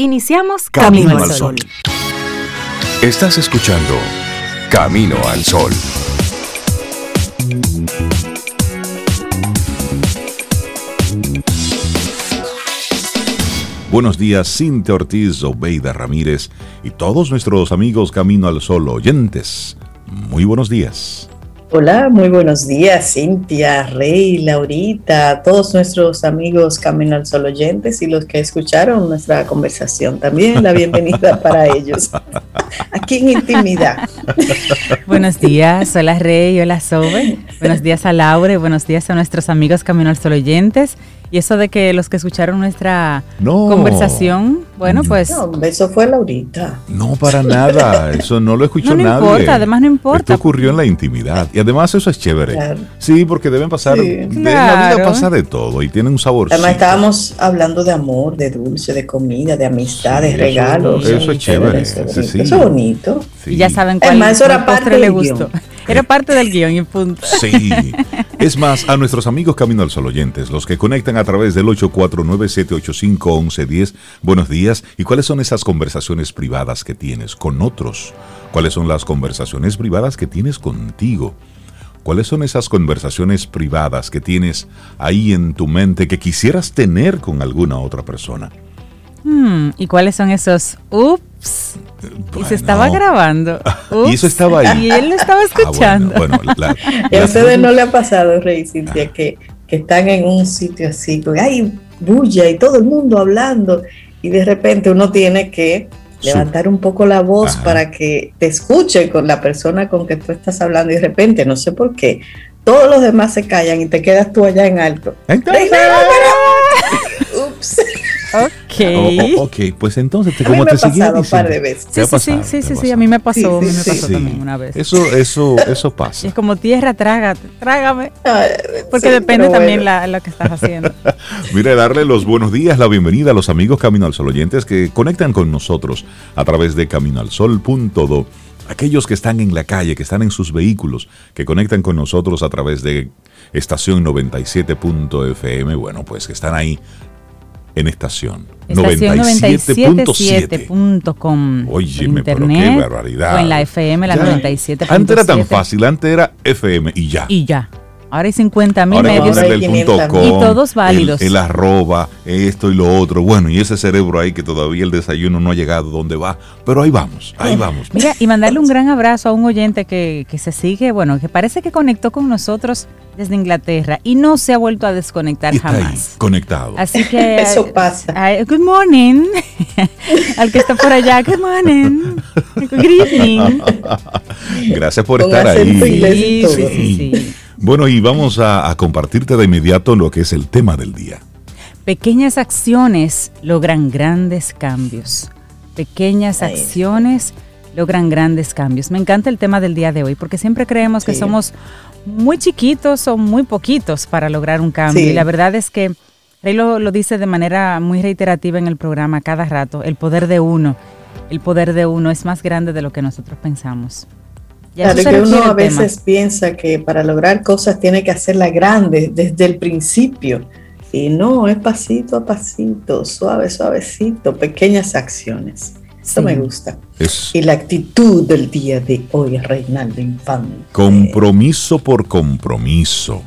Iniciamos Camino, al Sol. Estás escuchando Camino al Sol. Buenos días, Cintia Ortiz, Obeida Ramírez y todos nuestros amigos Camino al Sol oyentes. Muy buenos días. Hola, muy buenos días, Cintia, Rey, Laurita, todos nuestros amigos Camino al Sol oyentes y los que escucharon nuestra conversación. También la bienvenida para ellos. Aquí en intimidad. Buenos días, hola Rey, hola Sobe. Buenos días a Laure, buenos días a nuestros amigos Camino al Sol oyentes y eso de que los que escucharon nuestra conversación, bueno, pues... No, eso fue Laurita. No, para nada, eso no lo escuchó nadie. No importa, además no importa. Esto ocurrió en la intimidad y además eso es chévere. Sí, porque deben pasar, en la vida pasa de todo y tiene un sabor. Además estábamos hablando de amor, de dulce, de comida, de amistad, de regalos. Eso, es chévere. Eso, es bonito. Y ya saben cuál es era parte le gustó. Era parte del guion y punto. Sí. Es más, a nuestros amigos Camino al Sol oyentes, los que conectan a través del 849-785-1110, buenos días. ¿Y cuáles son esas conversaciones privadas que tienes con otros? ¿Cuáles son las conversaciones privadas que tienes contigo? ¿Cuáles son esas conversaciones privadas que tienes ahí en tu mente que quisieras tener con alguna otra persona? Hmm, ¿Y cuáles son esos ups? Y se estaba grabando. y eso estaba ahí. Y él lo estaba ah, escuchando. a ustedes no le ha pasado, Rey Cintia, ah. que, que, están en un sitio así, con hay bulla y todo el mundo hablando, y de repente uno tiene que levantar un poco la voz para que te escuche con la persona con que tú estás hablando, y de repente, no sé por qué, todos los demás se callan y te quedas tú allá en alto. Ups. Ok. ok, pues entonces, te, como te seguía diciendo. Un par de veces. Sí, sí, sí, sí, sí, a mí me pasó, a mí me pasó también una vez. Eso, eso, eso pasa. es como tierra, trágate, trágame. Porque depende también la, lo que estás haciendo. Mire, darle los buenos días, la bienvenida a los amigos Camino al Sol oyentes que conectan con nosotros a través de caminoalsol.do aquellos que están en la calle, que están en sus vehículos, que conectan con nosotros a través de estación 97.fm, bueno, pues que están ahí en estación. Estación 97.7.com. Oye, pero qué barbaridad. O en la FM, la 97.7. Antes era tan fácil, antes era FM y ya. Y ya. Ahora hay 50 mil medios y todos válidos. El, arroba, esto y lo otro. Bueno, y ese cerebro ahí que todavía el desayuno no ha llegado donde va. Pero ahí vamos, ahí vamos. Mira, y mandarle un gran abrazo a un oyente que, que se sigue, bueno, que parece que conectó con nosotros desde Inglaterra y no se ha vuelto a desconectar jamás. conectado. Así que. Eso pasa. good morning. Al que está por allá, good morning. Good evening. Gracias por estar ahí. Sí, sí, sí, Bueno, y vamos a, compartirte de inmediato lo que es el tema del día. Pequeñas acciones logran grandes cambios. Pequeñas acciones logran grandes cambios. Me encanta el tema del día de hoy porque siempre creemos que somos muy chiquitos o muy poquitos para lograr un cambio. Y la verdad es que él lo, dice de manera muy reiterativa en el programa cada rato, el poder de uno, el poder de uno es más grande de lo que nosotros pensamos. Claro que uno a veces piensa que para lograr cosas tiene que hacerlas grandes desde el principio. Y no, es pasito a pasito, suave, suavecito, pequeñas acciones. Eso me gusta. y la actitud del día de hoy, Reinaldo Infante. Compromiso por compromiso.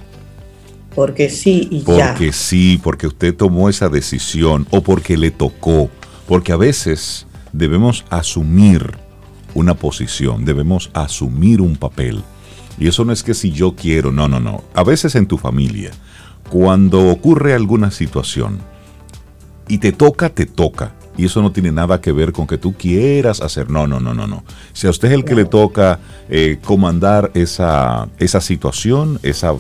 Porque sí y porque ya. Porque sí, porque usted tomó esa decisión o porque le tocó. Porque a veces debemos asumir una posición, debemos asumir un papel. Y eso no es que si yo quiero, no, no, no. A veces en tu familia, cuando ocurre alguna situación y te toca, te toca. Y eso no tiene nada que ver con que tú quieras hacer. No, no, no, no, no. Si a usted es el que le toca eh, comandar esa, esa situación, esa,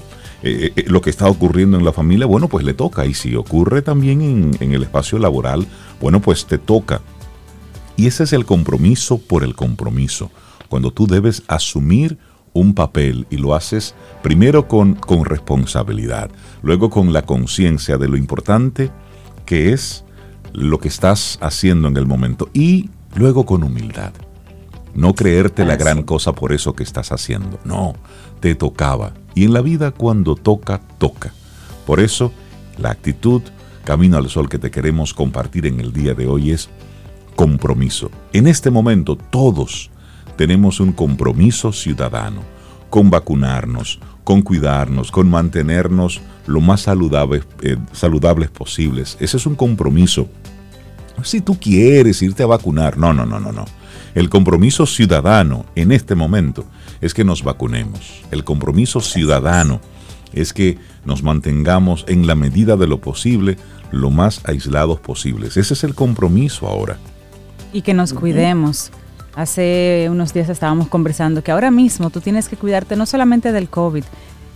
eh, eh, lo que está ocurriendo en la familia, bueno, pues le toca. Y si ocurre también en, en el espacio laboral, bueno, pues te toca. Y ese es el compromiso por el compromiso. Cuando tú debes asumir un papel y lo haces primero con, con responsabilidad, luego con la conciencia de lo importante que es lo que estás haciendo en el momento y luego con humildad. No creerte la gran cosa por eso que estás haciendo. No, te tocaba. Y en la vida cuando toca, toca. Por eso, la actitud Camino al Sol que te queremos compartir en el día de hoy es compromiso. En este momento todos tenemos un compromiso ciudadano con vacunarnos, con cuidarnos, con mantenernos lo más saludables, eh, saludables posibles. Ese es un compromiso. Si tú quieres irte a vacunar, no, no, no, no, no. El compromiso ciudadano en este momento es que nos vacunemos. El compromiso ciudadano es que nos mantengamos en la medida de lo posible lo más aislados posibles. Ese es el compromiso ahora. Y que nos cuidemos. Hace unos días estábamos conversando que ahora mismo tú tienes que cuidarte no solamente del COVID,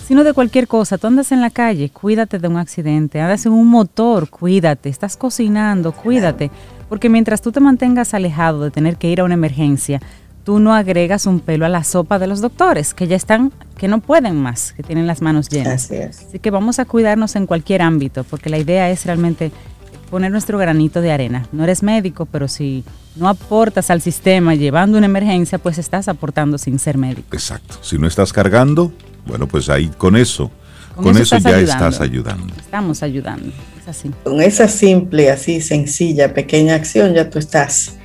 sino de cualquier cosa. Tú andas en la calle, cuídate de un accidente, andas en un motor, cuídate, estás cocinando, cuídate, porque mientras tú te mantengas alejado de tener que ir a una emergencia, tú no agregas un pelo a la sopa de los doctores, que ya están, que no pueden más, que tienen las manos llenas. Así, Así que vamos a cuidarnos en cualquier ámbito, porque la idea es realmente poner nuestro granito de arena. No eres médico, pero si no aportas al sistema llevando una emergencia, pues estás aportando sin ser médico. Exacto. Si no estás cargando, bueno, pues ahí con eso, con, eso, ya estás ayudando. Estamos ayudando, es así. Con esa simple, así sencilla, pequeña acción ya tú estás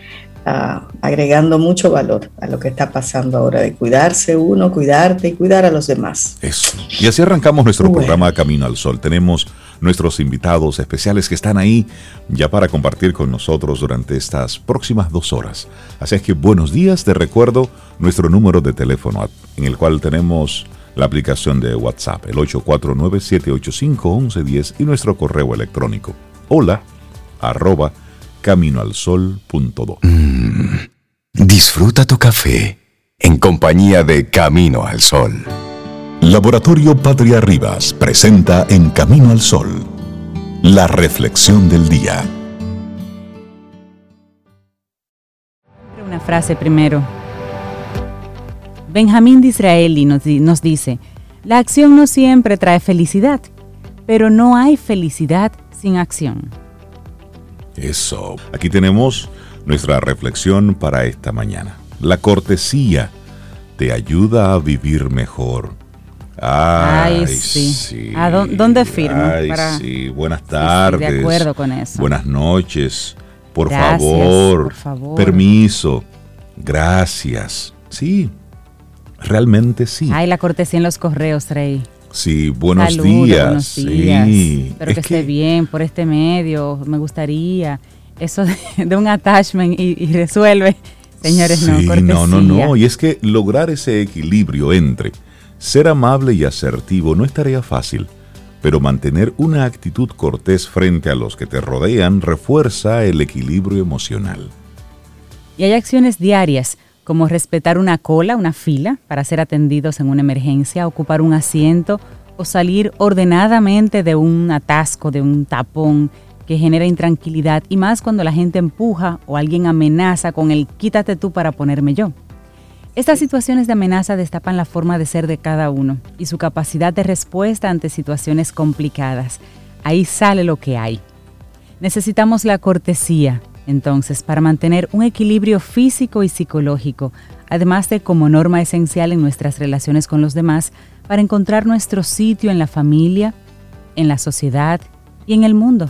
ah, agregando mucho valor a lo que está pasando ahora, de cuidarse uno, cuidarte y cuidar a los demás. Eso. Y así arrancamos nuestro programa Camino al Sol. Tenemos nuestros invitados especiales que están ahí ya para compartir con nosotros durante estas próximas dos horas. Así es que buenos días, te recuerdo nuestro número de teléfono en el cual tenemos la aplicación de WhatsApp, el 849-785-1110 y nuestro correo electrónico, hola, arroba caminoalsol.do. Mm, disfruta tu café en compañía de Camino al Sol. Laboratorio Patria Rivas presenta En Camino al Sol, la reflexión del día. Una frase primero Benjamín Disraeli nos, nos dice, la acción no siempre trae felicidad, pero no hay felicidad sin acción. Eso. Aquí tenemos nuestra reflexión para esta mañana. La cortesía te ayuda a vivir mejor. Ay, sí. ¿A dónde firmo? Ay, sí. Buenas tardes. de acuerdo con eso. Buenas noches. Por favor. Por favor. Permiso. Gracias. Sí, Realmente sí. Ay, la cortesía en los correos, Rey. Sí, buenos días. Buenos días. Espero que, esté bien por este medio. Me gustaría. Eso de, un attachment y, resuelve. Señores, no, cortesía. No, no, no. Y es que lograr ese equilibrio entre ser amable y asertivo no es tarea fácil, pero mantener una actitud cortés frente a los que te rodean refuerza el equilibrio emocional. Y hay acciones diarias como respetar una cola, una fila para ser atendidos en una emergencia, ocupar un asiento o salir ordenadamente de un atasco, de un tapón que genera intranquilidad y más cuando la gente empuja o alguien amenaza con el quítate tú para ponerme yo. Estas situaciones de amenaza destapan la forma de ser de cada uno y su capacidad de respuesta ante situaciones complicadas. Ahí sale lo que hay. Necesitamos la cortesía, entonces, para mantener un equilibrio físico y psicológico, además de como norma esencial en nuestras relaciones con los demás, para encontrar nuestro sitio en la familia, en la sociedad y en el mundo.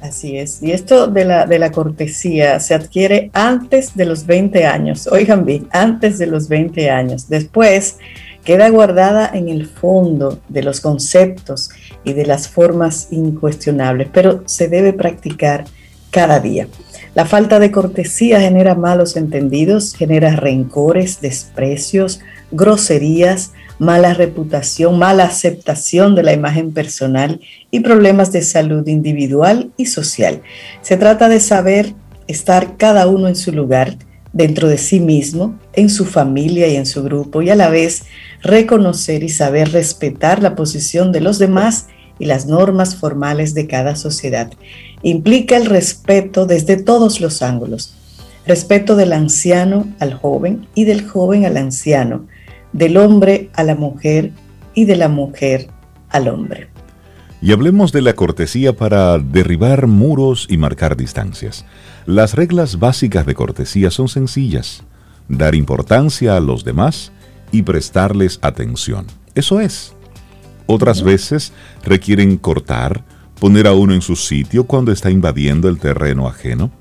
Así es. Y esto de la, de la cortesía se adquiere antes de los 20 años. Oigan bien, antes de los 20 años. Después queda guardada en el fondo de los conceptos y de las formas incuestionables, pero se debe practicar cada día. La falta de cortesía genera malos entendidos, genera rencores, desprecios, groserías, mala reputación, mala aceptación de la imagen personal y problemas de salud individual y social. Se trata de saber estar cada uno en su lugar, dentro de sí mismo, en su familia y en su grupo, y a la vez reconocer y saber respetar la posición de los demás y las normas formales de cada sociedad implica el respeto desde todos los ángulos. Respeto del anciano al joven y del joven al anciano, del hombre a la mujer y de la mujer al hombre. Y hablemos de la cortesía para derribar muros y marcar distancias. Las reglas básicas de cortesía son sencillas. Dar importancia a los demás y prestarles atención. Eso es. Otras veces requieren cortar, poner a uno en su sitio cuando está invadiendo el terreno ajeno,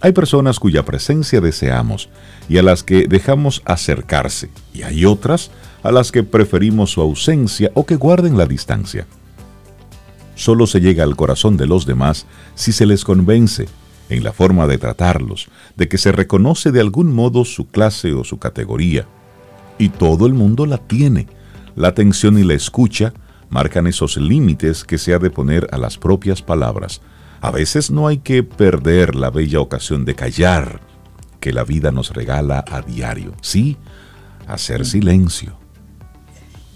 Hay personas cuya presencia deseamos y a las que dejamos acercarse, y hay otras a las que preferimos su ausencia o que guarden la distancia. Solo se llega al corazón de los demás si se les convence, en la forma de tratarlos, de que se reconoce de algún modo su clase o su categoría. Y todo el mundo la tiene. La atención y la escucha marcan esos límites que se ha de poner a las propias palabras. A veces no hay que perder la bella ocasión de callar, que la vida nos regala a diario. Sí, hacer silencio.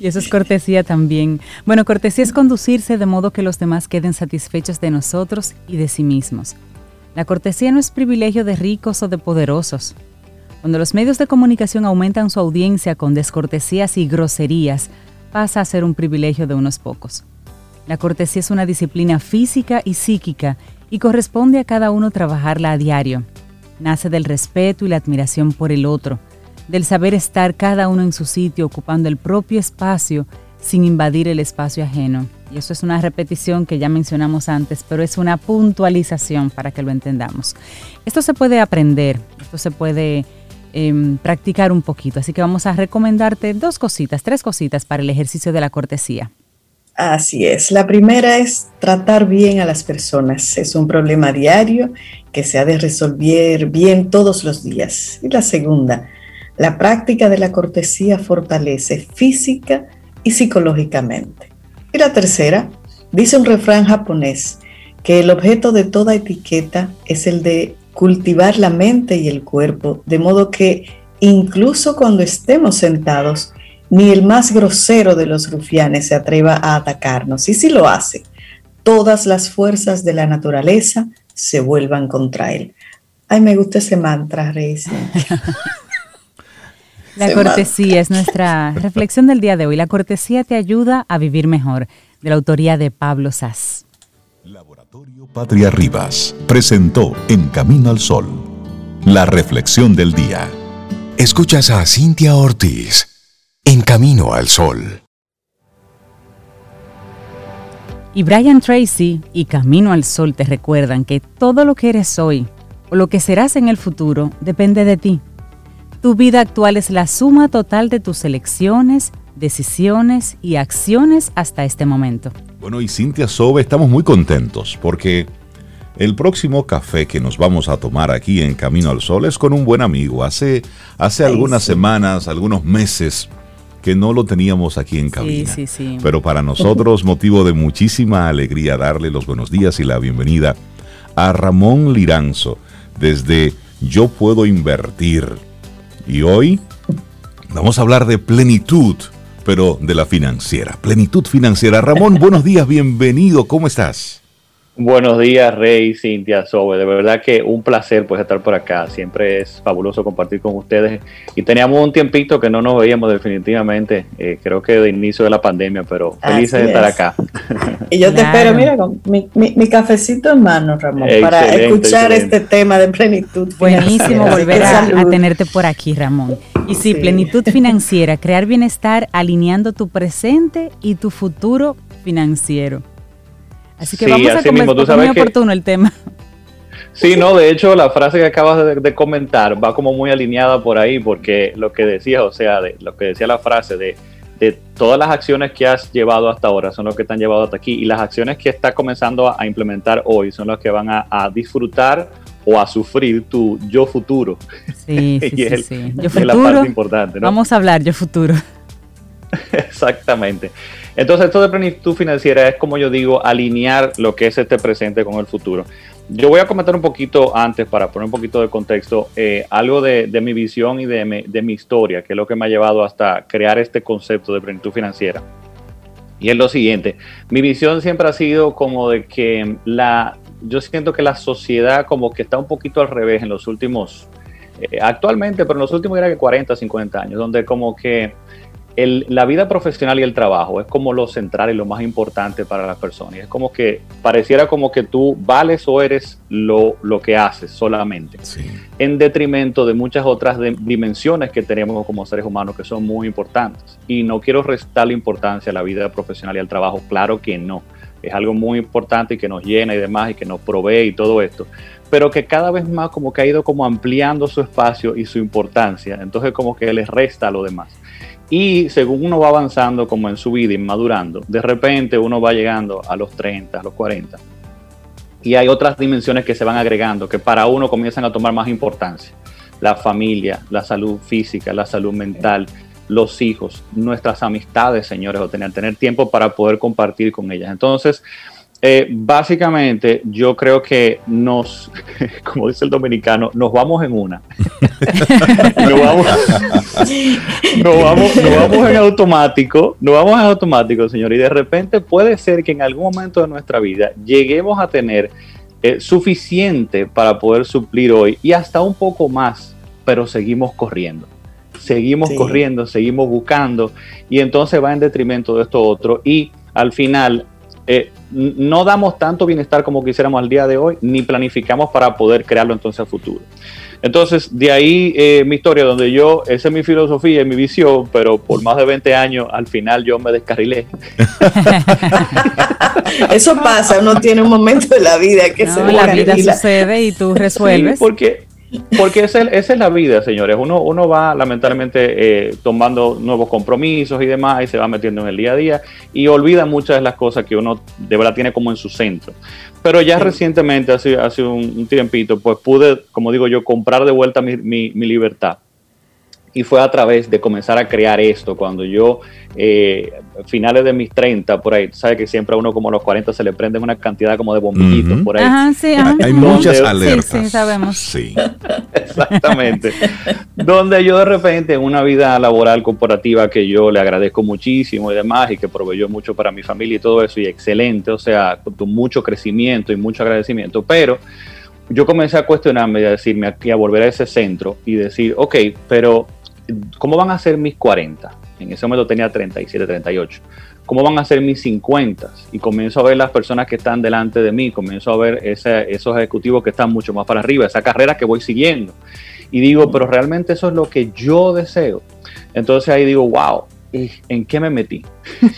Y eso es cortesía también. Bueno, cortesía es conducirse de modo que los demás queden satisfechos de nosotros y de sí mismos. La cortesía no es privilegio de ricos o de poderosos. Cuando los medios de comunicación aumentan su audiencia con descortesías y groserías, pasa a ser un privilegio de unos pocos. La cortesía es una disciplina física y psíquica y corresponde a cada uno trabajarla a diario. Nace del respeto y la admiración por el otro, del saber estar cada uno en su sitio ocupando el propio espacio sin invadir el espacio ajeno. Y eso es una repetición que ya mencionamos antes, pero es una puntualización para que lo entendamos. Esto se puede aprender, esto se puede Em, practicar un poquito. Así que vamos a recomendarte dos cositas, tres cositas para el ejercicio de la cortesía. Así es. La primera es tratar bien a las personas. Es un problema diario que se ha de resolver bien todos los días. Y la segunda, la práctica de la cortesía fortalece física y psicológicamente. Y la tercera, dice un refrán japonés que el objeto de toda etiqueta es el de cultivar la mente y el cuerpo, de modo que incluso cuando estemos sentados, ni el más grosero de los rufianes se atreva a atacarnos. Y si lo hace, todas las fuerzas de la naturaleza se vuelvan contra él. Ay, me gusta ese mantra, Reis. La cortesía es nuestra reflexión del día de hoy. La cortesía te ayuda a vivir mejor, de la autoría de Pablo Sass. Patria Rivas presentó En Camino al Sol, la reflexión del día. Escuchas a Cintia Ortiz, En Camino al Sol. Y Brian Tracy y Camino al Sol te recuerdan que todo lo que eres hoy o lo que serás en el futuro depende de ti. Tu vida actual es la suma total de tus elecciones, decisiones y acciones hasta este momento. Bueno, y Cintia Sobe, estamos muy contentos porque el próximo café que nos vamos a tomar aquí en Camino al Sol es con un buen amigo. Hace, hace algunas semanas, algunos meses que no lo teníamos aquí en cabina. Sí, sí, sí. Pero para nosotros motivo de muchísima alegría darle los buenos días y la bienvenida a Ramón Liranzo desde Yo Puedo Invertir. Y hoy vamos a hablar de plenitud pero de la financiera, plenitud financiera. Ramón, buenos días, bienvenido, ¿cómo estás? Buenos días, Rey, Cintia, Sobe. De verdad que un placer pues estar por acá. Siempre es fabuloso compartir con ustedes. Y teníamos un tiempito que no nos veíamos definitivamente, eh, creo que de inicio de la pandemia, pero felices de estar acá. Y yo te espero, mira, con mi, cafecito en mano, Ramón, para escuchar este tema de plenitud. Buenísimo volver a, tenerte por aquí, Ramón. Y sí, plenitud financiera, crear bienestar alineando tu presente y tu futuro financiero. Así que vamos a muy oportuno el tema. Sí, no, de hecho la frase que acabas de, comentar va como muy alineada por ahí, porque lo que decías, o sea, de, lo que decía la frase de, de todas las acciones que has llevado hasta ahora son las que te han llevado hasta aquí y las acciones que estás comenzando a, implementar hoy son las que van a, disfrutar o a sufrir tu yo futuro. Sí, sí, sí, Yo futuro, la parte importante, ¿no? Vamos a hablar yo futuro. Exactamente. Entonces, esto de plenitud financiera es, como yo digo, alinear lo que es este presente con el futuro. Yo voy a comentar un poquito antes, para poner un poquito de contexto, eh, algo de, mi visión y de mi, historia, que es lo que me ha llevado hasta crear este concepto de plenitud financiera. Y es lo siguiente, mi visión siempre ha sido como de que la, yo siento que la sociedad como que está un poquito al revés en los últimos, eh, actualmente, pero en los últimos era que 40, 50 años, donde como que la vida profesional y el trabajo es como lo central y lo más importante para las personas. Es como que pareciera como que tú vales o eres lo, lo que haces solamente, en detrimento de muchas otras dimensiones que tenemos como seres humanos que son muy importantes. Y no quiero restar la importancia a la vida profesional y al trabajo, claro que no. Es algo muy importante y que nos llena y demás y que nos provee y todo esto pero que cada vez más como que ha ido como ampliando su espacio y su importancia. Entonces como que les resta a lo demás. Y según uno va avanzando como en su vida y madurando, de repente uno va llegando a los 30, a los 40. Y hay otras dimensiones que se van agregando, que para uno comienzan a tomar más importancia. La familia, la salud física, la salud mental, los hijos, nuestras amistades, señores, o tener, tener tiempo para poder compartir con ellas. Entonces, eh, básicamente, yo creo que nos, como dice el dominicano, nos vamos en una. nos, vamos, vamos, vamos, en automático, nos vamos en automático, señor. Y de repente puede ser que en algún momento de nuestra vida lleguemos a tener eh, suficiente para poder suplir hoy y hasta un poco más, pero seguimos corriendo seguimos corriendo, seguimos buscando y entonces va en detrimento de esto otro y al final eh, no damos tanto bienestar como quisiéramos al día de hoy, ni planificamos para poder crearlo entonces a futuro. Entonces, de ahí eh, mi historia, donde yo, esa es mi filosofía y mi visión, pero por más de 20 años, al final yo me descarrilé. Eso pasa, uno tiene un momento de la vida que se La vida sucede y tú resuelves. porque porque esa, es la vida, señores. Uno, uno va lamentablemente eh, tomando nuevos compromisos y demás y se va metiendo en el día a día y olvida muchas de las cosas que uno de verdad tiene como en su centro. Pero ya recientemente, hace, hace un, tiempito, pues pude, como digo yo, comprar de vuelta mi, mi libertad y fue a través de comenzar a crear esto, cuando yo, eh, finales de mis 30, por ahí, sabe que siempre a uno como a los 40 se le prenden una cantidad como de bombillitos por ahí. sí, Hay muchas alertas. Sí, sí, sabemos. Sí. Exactamente. donde yo de repente en una vida laboral corporativa que yo le agradezco muchísimo y demás, y que proveyó mucho para mi familia y todo eso, y excelente, o sea, con mucho crecimiento y mucho agradecimiento, pero yo comencé a cuestionarme y a decirme aquí, a volver a ese centro y decir, ok, pero ¿cómo van a ser mis 40? En ese momento tenía 37, 38. ¿Cómo van a ser mis 50? Y comienzo a ver las personas que están delante de mí, comienzo a ver esos ejecutivos que están mucho más para arriba, esa carrera que voy siguiendo. Y digo, pero realmente eso es lo que yo deseo. Entonces ahí digo, wow, ¿en qué me metí?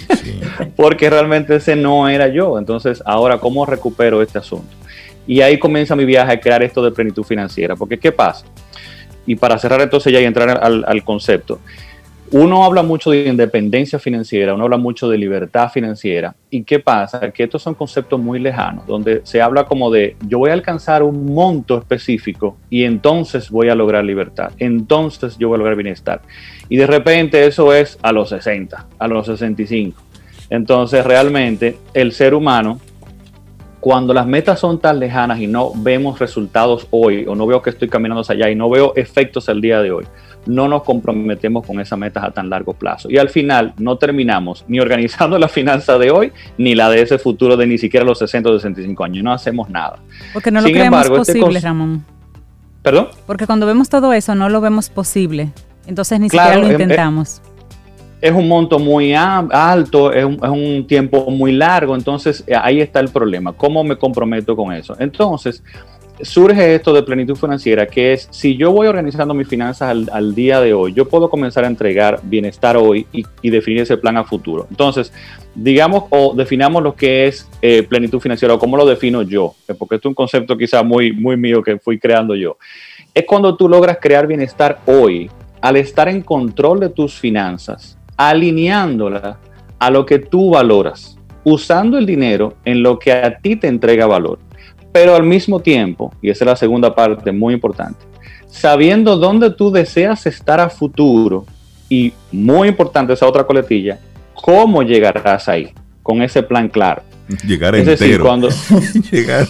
Porque realmente ese no era yo. Entonces, ahora, ¿cómo recupero este asunto? Y ahí comienza mi viaje a crear esto de plenitud financiera. Porque, ¿qué pasa? Y para cerrar entonces ya y entrar al, concepto, uno habla mucho de independencia financiera, uno habla mucho de libertad financiera. ¿Y qué pasa? Que estos son conceptos muy lejanos, donde se habla como de yo voy a alcanzar un monto específico y entonces voy a lograr libertad, entonces yo voy a lograr bienestar. Y de repente eso es a los 60, a los 65. Entonces realmente el ser humano cuando las metas son tan lejanas y no vemos resultados hoy, o no veo que estoy caminando hacia allá y no veo efectos el día de hoy, no nos comprometemos con esas metas a tan largo plazo. Y al final no terminamos ni organizando la finanza de hoy, ni la de ese futuro de ni siquiera los 60 o 65 años. No hacemos nada. Porque no lo creemos este posible, Ramón. ¿Perdón? Porque cuando vemos todo eso, no lo vemos posible. Entonces ni siquiera lo em, em, intentamos es un monto muy alto, es un, tiempo muy largo, entonces eh, ahí está el problema. ¿Cómo me comprometo con eso? Entonces, surge esto de plenitud financiera, que es si yo voy organizando mis finanzas al, día de hoy, yo puedo comenzar a entregar bienestar hoy y, definir ese plan a futuro. Entonces, digamos o definamos lo que es eh, plenitud financiera o cómo lo defino yo, eh, porque esto es un concepto quizá muy, muy mío que fui creando yo. Es cuando tú logras crear bienestar hoy al estar en control de tus finanzas alineándola a lo que tú valoras, usando el dinero en lo que a ti te entrega valor, pero al mismo tiempo, y esa es la segunda parte muy importante, sabiendo dónde tú deseas estar a futuro y muy importante esa otra coletilla, cómo llegarás ahí con ese plan claro. Llegar entero. cuando, llegar,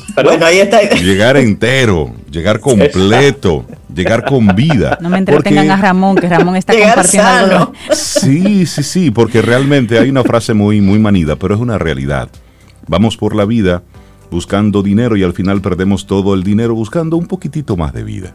llegar entero, llegar completo, llegar con vida. No me entretengan a Ramón, que Ramón está compartiendo algo. Sí, sí, sí, porque realmente hay una frase muy, muy manida, pero es una realidad. Vamos por la vida buscando dinero y al final perdemos todo el dinero buscando un poquitito más de vida.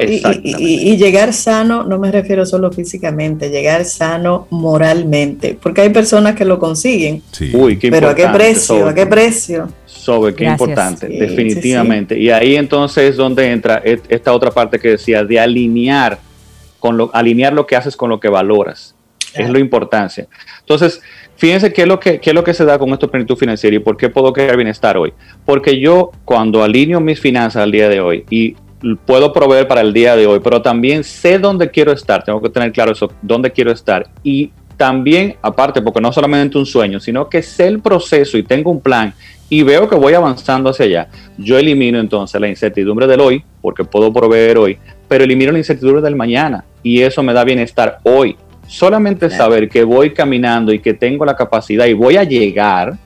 Y, llegar sano, no me refiero solo físicamente, llegar sano moralmente, porque hay personas que lo consiguen. Sí. Uy, pero ¿a qué precio? ¿A qué precio? sobre qué importante, definitivamente. Y ahí entonces es donde entra esta otra parte que decía de alinear con lo, alinear lo que haces con lo que valoras. Es lo importancia. Entonces, fíjense qué es, lo que, qué es lo que se da con esto plenitud financiera y por qué puedo crear bienestar hoy. Porque yo cuando alineo mis finanzas al día de hoy y puedo proveer para el día de hoy, pero también sé dónde quiero estar, tengo que tener claro eso, dónde quiero estar. Y también, aparte, porque no solamente un sueño, sino que sé el proceso y tengo un plan y veo que voy avanzando hacia allá, yo elimino entonces la incertidumbre del hoy, porque puedo proveer hoy, pero elimino la incertidumbre del mañana y eso me da bienestar hoy. Solamente saber que voy caminando y que tengo la capacidad y voy a llegar,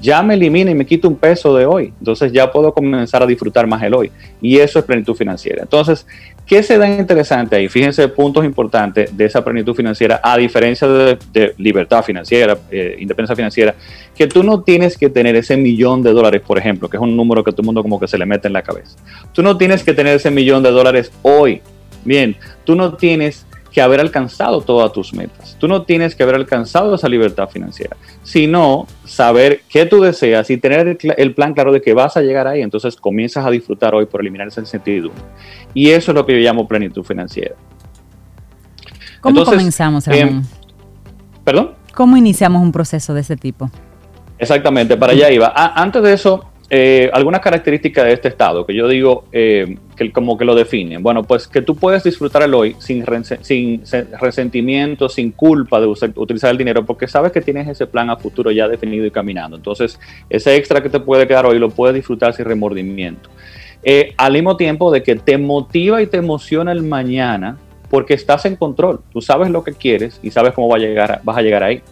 ya me elimina y me quita un peso de hoy. Entonces ya puedo comenzar a disfrutar más el hoy. Y eso es plenitud financiera. Entonces, ¿qué se da interesante ahí? Fíjense puntos importantes de esa plenitud financiera, a diferencia de, libertad financiera, eh, independencia financiera, que tú no tienes que tener ese millón de dólares, por ejemplo, que es un número que todo el mundo como que se le mete en la cabeza. Tú no tienes que tener ese millón de dólares hoy. Bien, tú no tienes que haber alcanzado todas tus metas. Tú no tienes que haber alcanzado esa libertad financiera, sino saber qué tú deseas y tener el, plan claro de que vas a llegar ahí. Entonces comienzas a disfrutar hoy por eliminar esa incertidumbre. Y eso es lo que yo llamo plenitud financiera. ¿Cómo comenzamos, em? ¿Perdón? ¿Cómo iniciamos un proceso de ese tipo? Exactamente, para allá iba. Ah, antes de eso, eh, algunas características de este estado que yo digo eh, que como que lo definen. Bueno, pues que tú puedes disfrutar el hoy sin, sin resentimiento, sin culpa de utilizar el dinero, porque sabes que tienes ese plan a futuro ya definido y caminando. Entonces, ese extra que te puede quedar hoy lo puedes disfrutar sin remordimiento. Eh, al mismo tiempo de que te motiva y te emociona el mañana porque estás en control. Tú sabes lo que quieres y sabes cómo va a llegar, vas a llegar ahí.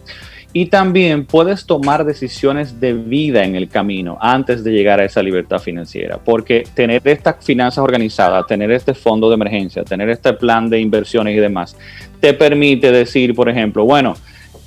Y también puedes tomar decisiones de vida en el camino antes de llegar a esa libertad financiera, porque tener estas finanzas organizadas, tener este fondo de emergencia, tener este plan de inversiones y demás, te permite decir, por ejemplo, bueno,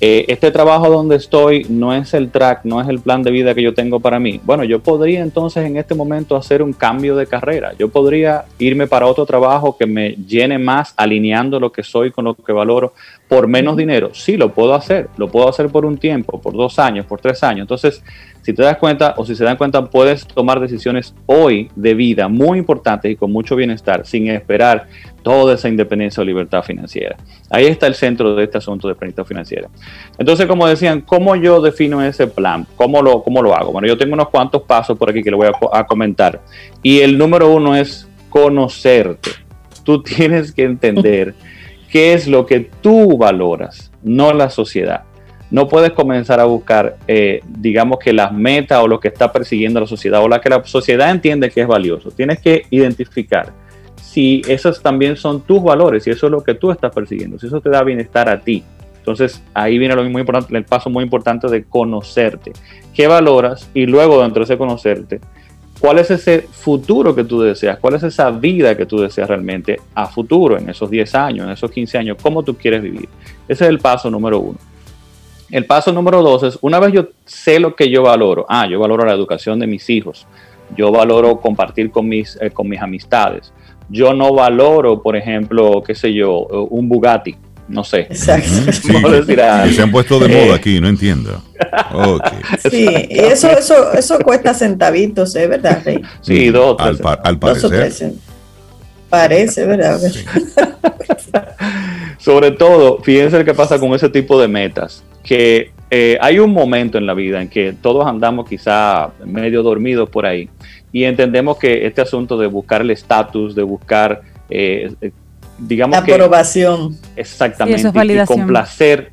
eh, este trabajo donde estoy no es el track, no es el plan de vida que yo tengo para mí. Bueno, yo podría entonces en este momento hacer un cambio de carrera. Yo podría irme para otro trabajo que me llene más, alineando lo que soy con lo que valoro por menos dinero. Sí, lo puedo hacer. Lo puedo hacer por un tiempo, por dos años, por tres años. Entonces, si te das cuenta o si se dan cuenta, puedes tomar decisiones hoy de vida muy importantes y con mucho bienestar sin esperar toda esa independencia o libertad financiera. Ahí está el centro de este asunto de planificación financiera. Entonces, como decían, ¿cómo yo defino ese plan? ¿Cómo lo, cómo lo hago? Bueno, yo tengo unos cuantos pasos por aquí que le voy a, a comentar. Y el número uno es conocerte. Tú tienes que entender qué es lo que tú valoras, no la sociedad. No puedes comenzar a buscar, eh, digamos que las metas o lo que está persiguiendo la sociedad o la que la sociedad entiende que es valioso. Tienes que identificar si esos también son tus valores, si eso es lo que tú estás persiguiendo, si eso te da bienestar a ti. Entonces ahí viene lo muy importante, el paso muy importante de conocerte. ¿Qué valoras? Y luego dentro de ese conocerte, ¿cuál es ese futuro que tú deseas? ¿Cuál es esa vida que tú deseas realmente a futuro, en esos 10 años, en esos 15 años? ¿Cómo tú quieres vivir? Ese es el paso número uno. El paso número dos es, una vez yo sé lo que yo valoro, ah, yo valoro la educación de mis hijos, yo valoro compartir con mis, eh, con mis amistades, yo no valoro, por ejemplo, qué sé yo, un Bugatti, no sé. Exacto. se han puesto de moda aquí, no entiendo. Sí, y eso, eso, eso cuesta centavitos, ¿es verdad, Rey? Sí, dos al, al parecer. Parece, ¿verdad? Sobre todo, fíjense lo que pasa con ese tipo de metas, que eh, hay un momento en la vida en que todos andamos quizá medio dormidos por ahí y entendemos que este asunto de buscar el estatus, de buscar, eh, eh, digamos la aprobación. Exactamente. Y, validación. complacer,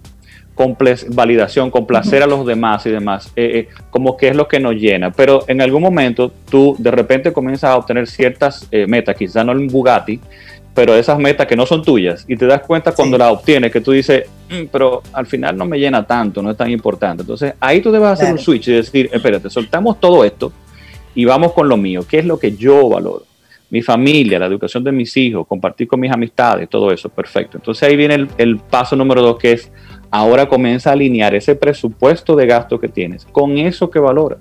validación, complacer a los demás y demás, eh, como que es lo que nos llena. Pero en algún momento tú de repente comienzas a obtener ciertas metas, quizás no en Bugatti, pero esas metas que no son tuyas, y te das cuenta cuando las obtienes que tú dices, mm, pero al final no me llena tanto, no es tan importante. Entonces ahí tú debes hacer un switch y decir, espérate, soltamos todo esto y vamos con lo mío, ¿qué es lo que yo valoro? Mi familia, la educación de mis hijos, compartir con mis amistades, todo eso, perfecto. Entonces ahí viene el, paso número dos, que es ahora comienza a alinear ese presupuesto de gasto que tienes con eso que valoras.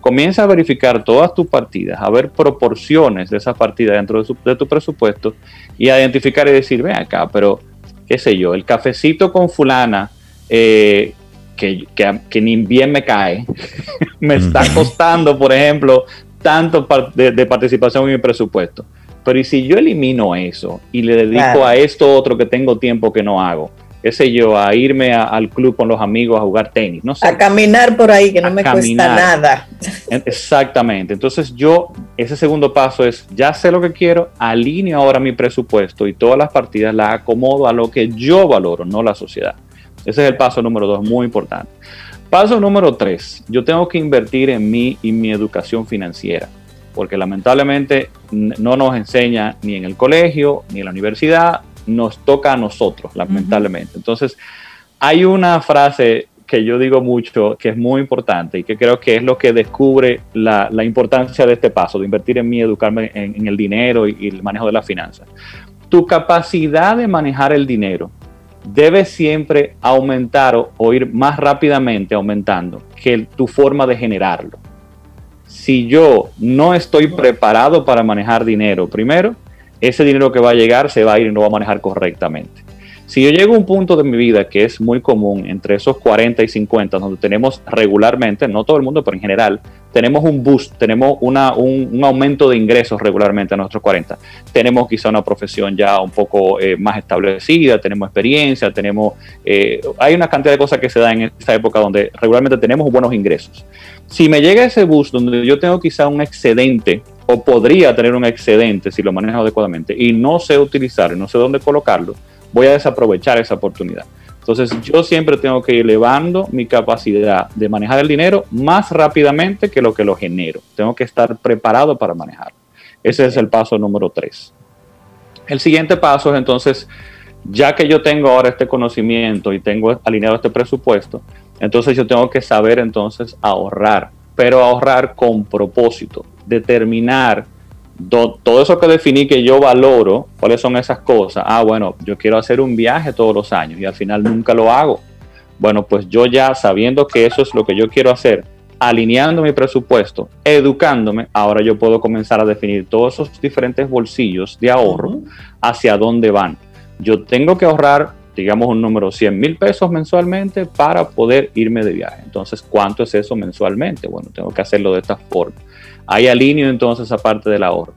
Comienza a verificar todas tus partidas, a ver proporciones de esas partidas dentro de, tu presupuesto y a identificar y decir, ven acá, pero qué sé yo, el cafecito con fulana eh, que, ni bien me cae, me está costando, por ejemplo, tanto de, participación en mi presupuesto. Pero y si yo elimino eso y le dedico a esto otro que tengo tiempo que no hago, qué sé yo, a irme al club con los amigos a jugar tenis, no sé. A caminar por ahí, que no me cuesta nada. Exactamente. Entonces yo, ese segundo paso es, ya sé lo que quiero, alineo ahora mi presupuesto y todas las partidas las acomodo a lo que yo valoro, no la sociedad. Ese es el paso número dos, muy importante. Paso número tres, yo tengo que invertir en mí y mi educación financiera porque lamentablemente no nos enseña ni en el colegio ni en la universidad, nos toca a nosotros, lamentablemente. Entonces, hay una frase que yo digo mucho, que es muy importante y que creo que es lo que descubre la, importancia de este paso, de invertir en mí, educarme en, el dinero y, el manejo de las finanzas. Tu capacidad de manejar el dinero debe siempre aumentar o ir más rápidamente aumentando que tu forma de generarlo si yo no estoy preparado para manejar dinero, primero, ese dinero que va a llegar se va a ir y no va a manejar correctamente. Si yo llego a un punto de mi vida que es muy común, entre esos 40 y 50, donde tenemos regularmente, no todo el mundo, pero en general, tenemos un boost, tenemos una, un, aumento de ingresos regularmente a nuestros 40. Tenemos quizá una profesión ya un poco eh, más establecida, tenemos experiencia, tenemos... Eh, hay una cantidad de cosas que se dan en esta época donde regularmente tenemos buenos ingresos. Si me llega ese boost donde yo tengo quizá un excedente o podría tener un excedente si lo manejo adecuadamente y no sé utilizar, no sé dónde colocarlo, voy a desaprovechar esa oportunidad. Entonces yo siempre tengo que ir elevando mi capacidad de manejar el dinero más rápidamente que lo que lo genero. Tengo que estar preparado para manejarlo. Ese es el paso número tres. El siguiente paso es entonces, ya que yo tengo ahora este conocimiento y tengo alineado este presupuesto, entonces yo tengo que saber entonces ahorrar, pero ahorrar con propósito, determinar todo eso que definí que yo valoro, cuáles son esas cosas. Ah, bueno, yo quiero hacer un viaje todos los años y al final nunca lo hago. Bueno, pues yo ya sabiendo que eso es lo que yo quiero hacer, alineando mi presupuesto, educándome, ahora yo puedo comenzar a definir todos esos diferentes bolsillos de ahorro hacia dónde van. Yo tengo que ahorrar, digamos, un número 100 mil pesos mensualmente para poder irme de viaje. Entonces, ¿cuánto es eso mensualmente? Bueno, tengo que hacerlo de esta forma. Ahí alineo entonces esa parte del ahorro.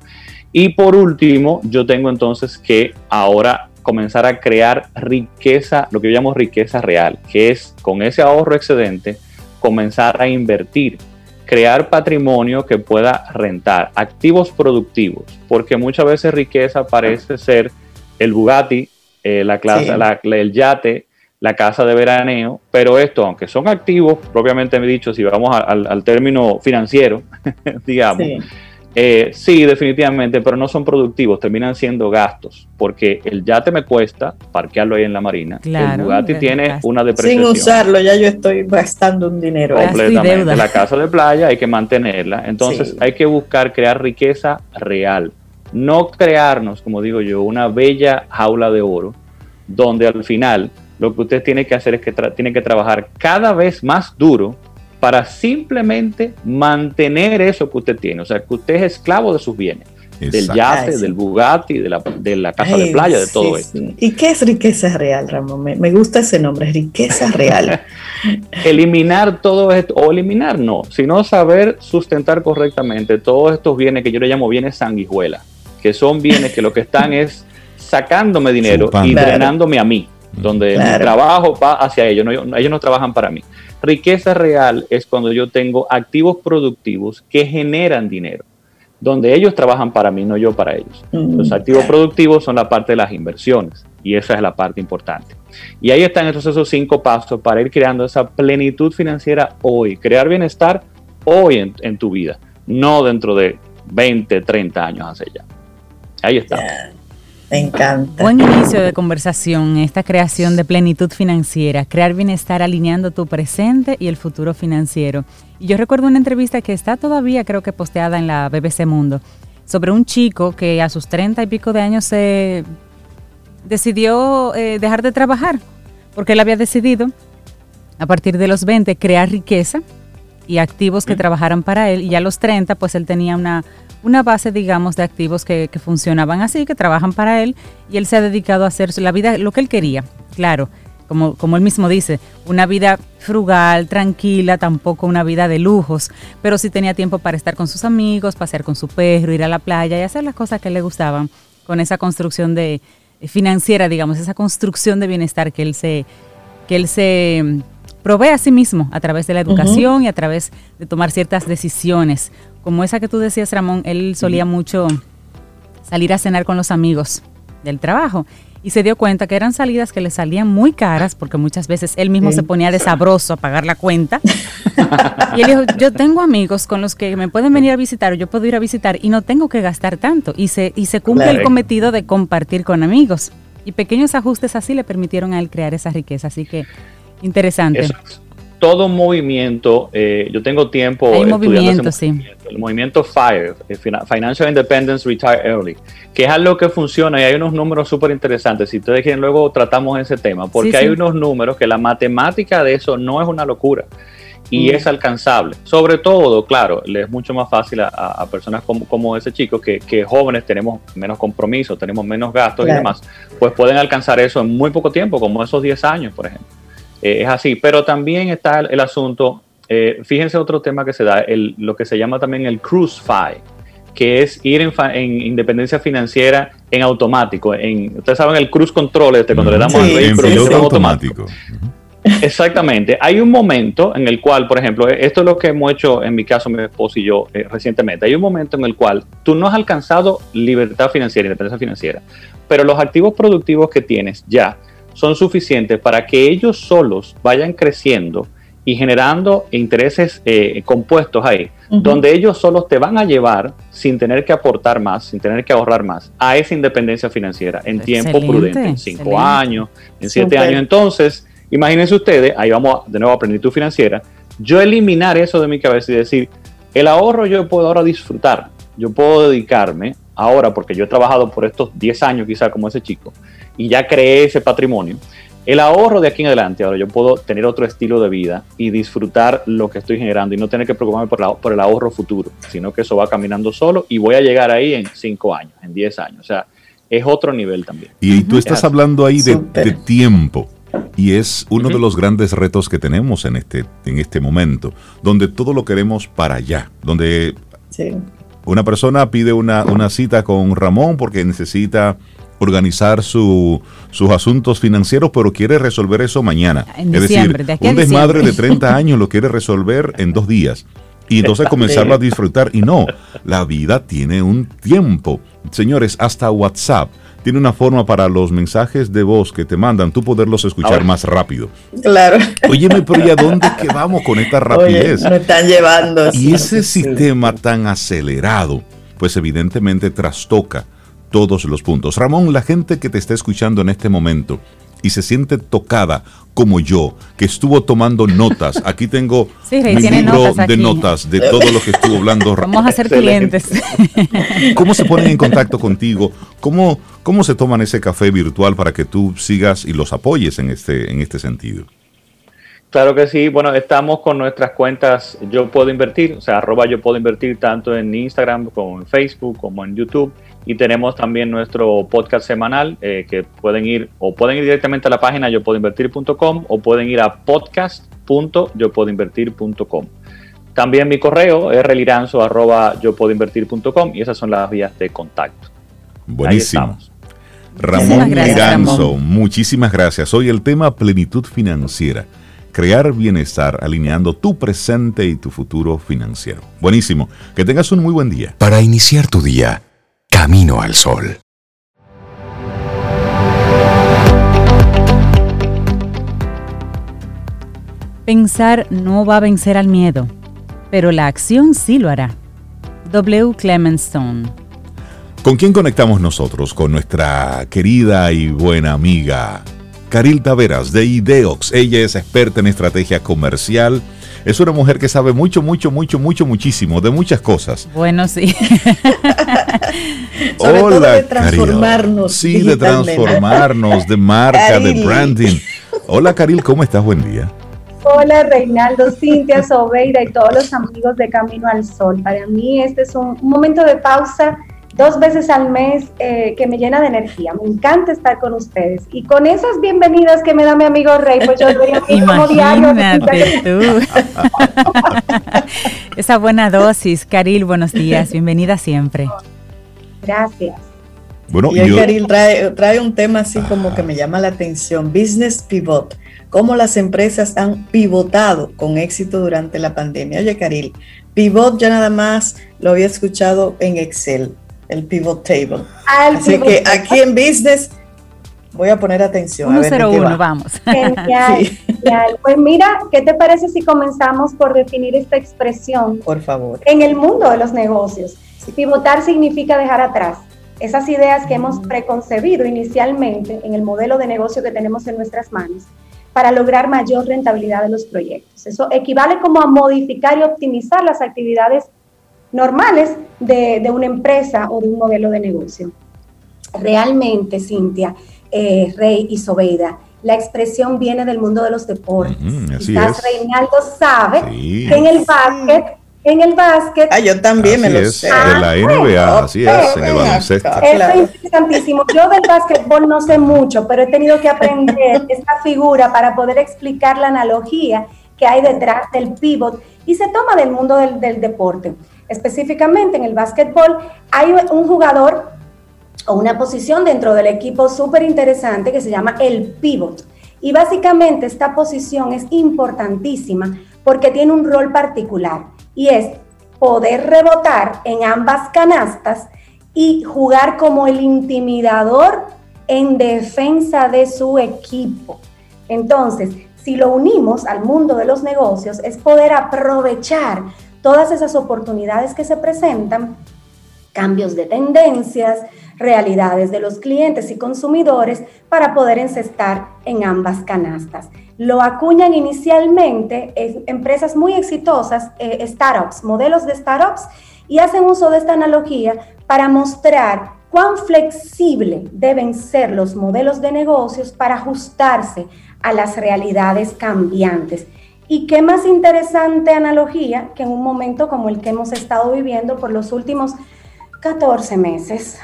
Y por último, yo tengo entonces que ahora comenzar a crear riqueza, lo que yo llamo riqueza real, que es con ese ahorro excedente comenzar a invertir, crear patrimonio que pueda rentar, activos productivos, porque muchas veces riqueza parece ser el Bugatti, eh, la clase, el yate, la casa de veraneo, pero esto, aunque son activos, propiamente me he dicho, si vamos al, término financiero, digamos, eh, sí. definitivamente, pero no son productivos, terminan siendo gastos, porque el yate me cuesta parquearlo ahí en la marina, el Bugatti tiene una depreciación. Sin usarlo, ya yo estoy gastando un dinero. Completamente, la casa de playa hay que mantenerla, entonces hay que buscar crear riqueza real, no crearnos, como digo yo, una bella jaula de oro, donde al final lo que usted tiene que hacer es que tiene que trabajar cada vez más duro para simplemente mantener eso que usted tiene. O sea, que usted es esclavo de sus bienes. Del yate, del Bugatti, de la, de la casa de playa, de todo eso. ¿Y qué es riqueza real, Ramón? Me, gusta ese nombre, riqueza real. eliminar todo esto, o eliminar no, sino saber sustentar correctamente todos estos bienes que yo le llamo bienes sanguijuelas, que son bienes que lo que están es sacándome dinero y drenándome a mí donde mi trabajo va hacia ellos, no, ellos no trabajan para mí. Riqueza real es cuando yo tengo activos productivos que generan dinero, donde ellos trabajan para mí, no yo para ellos. Mm, Los activos productivos son la parte de las inversiones y esa es la parte importante. Y ahí están entonces esos cinco pasos para ir creando esa plenitud financiera hoy, crear bienestar hoy en, tu vida, no dentro de 20, 30 años hacia allá. Ahí está. Me encanta. Buen inicio de conversación, esta creación de plenitud financiera, crear bienestar alineando tu presente y el futuro financiero. Y yo recuerdo una entrevista que está todavía, creo que posteada en la BBC Mundo, sobre un chico que a sus treinta y pico de años se decidió eh, dejar de trabajar, porque él había decidido, a partir de los 20, crear riqueza y activos que trabajaran para él, y a los 30, pues él tenía una una base, digamos, de activos que, funcionaban así, que trabajan para él, y él se ha dedicado a hacer la vida, lo que él quería, claro, como, como él mismo dice, una vida frugal, tranquila, tampoco una vida de lujos, pero sí tenía tiempo para estar con sus amigos, pasear con su perro, ir a la playa y hacer las cosas que le gustaban con esa construcción de, financiera, digamos, esa construcción de bienestar que él se, que él se mm, provee a sí mismo a través de la educación y a través de tomar ciertas decisiones. Como esa que tú decías, Ramón, él solía mucho salir a cenar con los amigos del trabajo y se dio cuenta que eran salidas que le salían muy caras porque muchas veces él mismo se ponía de sabroso a pagar la cuenta. y él dijo, yo tengo amigos con los que me pueden venir a visitar o yo puedo ir a visitar y no tengo que gastar tanto. Y se, y se cumple el cometido de compartir con amigos. Y pequeños ajustes así le permitieron a él crear esa riqueza. Así que interesante todo movimiento, eh, yo tengo tiempo Hay movimiento, sí. el movimiento FIRE, eh, Financial Independence Retire Early, que es algo que funciona y hay unos números súper interesantes. Si ustedes quieren, luego tratamos ese tema, porque hay unos números que la matemática de eso no es una locura y mm. es alcanzable. Sobre todo, claro, le es mucho más fácil a, personas como, ese chico que, jóvenes tenemos menos compromiso, tenemos menos gastos y demás, pues pueden alcanzar eso en muy poco tiempo, como esos 10 años, por ejemplo. Eh, es así, pero también está el, asunto, eh, fíjense otro tema que se da, el, lo que se llama también el cruise fi, que es ir en, independencia financiera en automático. En, ustedes saben el cruise control, este, cuando le damos al vehículo, en automático. Exactamente. Hay un momento en el cual, por ejemplo, esto es lo que hemos hecho en mi caso, mi esposo y yo eh, recientemente. Hay un momento en el cual tú no has alcanzado libertad financiera, independencia financiera, pero los activos productivos que tienes ya son suficientes para que ellos solos vayan creciendo y generando intereses eh, compuestos ahí, donde ellos solos te van a llevar sin tener que aportar más, sin tener que ahorrar más, a esa independencia financiera en tiempo prudente, en cinco años, en siete años. Entonces, imagínense ustedes, ahí vamos de nuevo a plenitud financiera, yo eliminar eso de mi cabeza y decir, el ahorro yo puedo ahora disfrutar, yo puedo dedicarme ahora, porque yo he trabajado por estos 10 años quizá como ese chico, y ya creé ese patrimonio, el ahorro de aquí en adelante, ahora yo puedo tener otro estilo de vida y disfrutar lo que estoy generando y no tener que preocuparme por, por el ahorro futuro, sino que eso va caminando solo y voy a llegar ahí en 5 años, en 10 años. O sea, es otro nivel también. Y tú estás hablando ahí de, tiempo. Y es uno de los grandes retos que tenemos en este, en este momento, donde todo lo queremos para allá, donde una persona pide una, una cita con Ramón porque necesita organizar sus asuntos financieros, pero quiere resolver eso mañana. es decir, un desmadre de 30 años lo quiere resolver en dos días. Y entonces comenzarlo a disfrutar. Y no, la vida tiene un tiempo. Señores, hasta WhatsApp tiene una forma para los mensajes de voz que te mandan, tú poderlos escuchar más rápido. Claro. Óyeme, pero ¿y a dónde que vamos con esta rapidez? Oye, están llevando. Y ese sistema tan acelerado, pues evidentemente trastoca todos los puntos. Ramón, la gente que te está escuchando en este momento y se siente tocada como yo, que estuvo tomando notas. Aquí tengo mi libro de notas de todo lo que estuvo hablando. Vamos a ser clientes. ¿Cómo se ponen en contacto contigo? ¿Cómo, ¿Cómo se toman ese café virtual para que tú sigas y los apoyes en este, en este sentido? Claro que sí. Bueno, estamos con nuestras cuentas Yo Puedo Invertir, o sea, arroba Yo Puedo Invertir tanto en Instagram como en Facebook como en YouTube. Y tenemos también nuestro podcast semanal eh, que pueden ir o pueden ir directamente a la página yo puedo invertir.com o pueden ir a podcast.yopuedoinvertir.com. También mi correo es reliranzo arroba yo puedo invertir.com y esas son las vías de contacto. Buenísimo. Ramón Liranzo, muchísimas gracias. Hoy el tema plenitud financiera crear bienestar alineando tu presente y tu futuro financiero. Buenísimo. Que tengas un muy buen día. Para iniciar tu día, camino al sol. Pensar no va a vencer al miedo, pero la acción sí lo hará. W. Clement Stone. ¿Con quién conectamos nosotros? Con nuestra querida y buena amiga Caril Taveras de Ideox. Ella es experta en estrategia comercial. Es una mujer que sabe mucho, mucho, mucho, mucho, muchísimo de muchas cosas. Bueno, sí. Hola, de transformarnos. Sí, de transformarnos, de marca, de branding. Hola, Caril, ¿cómo estás? Buen día. Hola Reinaldo, Cintia, Sobeida y todos los amigos de Camino al Sol. Para mí este es un momento de pausa dos veces al mes eh, que me llena de energía. Me encanta estar con ustedes. Y con esas bienvenidas que me da mi amigo Rey, pues yo debería ir como diario. tú. Esa buena dosis. Caril, buenos días. Bienvenida siempre. Gracias. Bueno, y hoy Karil trae, trae un tema así como que me llama la atención, Business Pivot, cómo las empresas han pivotado con éxito durante la pandemia. Oye, Karil, pivot ya nada más lo había escuchado en Excel, el pivot table. Ah, así que aquí en Business voy a poner atención. 101, vamos. Genial, genial. Pues mira, ¿qué te parece si comenzamos por definir esta expresión? Por favor. En el mundo de los negocios. Pivotar significa dejar atrás esas ideas que hemos preconcebido inicialmente en el modelo de negocio que tenemos en nuestras manos para lograr mayor rentabilidad de los proyectos. Eso equivale como a modificar y optimizar las actividades normales de, de una empresa o de un modelo de negocio. Realmente, Cintia, eh, Rey y Sobeida. La expresión viene del mundo de los deportes. Quizás Reinaldo sabe que en el básquet en el básquet. Ah, yo también me lo sé. de la NBA, así es, en el baloncesto. es interesantísimo. Yo del básquetbol no sé mucho, pero he tenido que aprender esta figura para poder explicar la analogía que hay detrás del pivot y se toma del mundo del, del deporte. Específicamente en el básquetbol hay un jugador o una posición dentro del equipo súper interesante que se llama el pivot. Y básicamente esta posición es importantísima porque tiene un rol particular y es poder rebotar en ambas canastas y jugar como el intimidador en defensa de su equipo. Entonces, si lo unimos al mundo de los negocios, es poder aprovechar todas esas oportunidades que se presentan, cambios de tendencias, realidades de los clientes y consumidores para poder encestar en ambas canastas. Lo acuñan inicialmente empresas muy exitosas, eh, startups, modelos de startups, y hacen uso de esta analogía para mostrar cuán flexible deben ser los modelos de negocios para ajustarse a las realidades cambiantes. Y qué más interesante analogía que en un momento como el que hemos estado viviendo por los últimos 14 meses,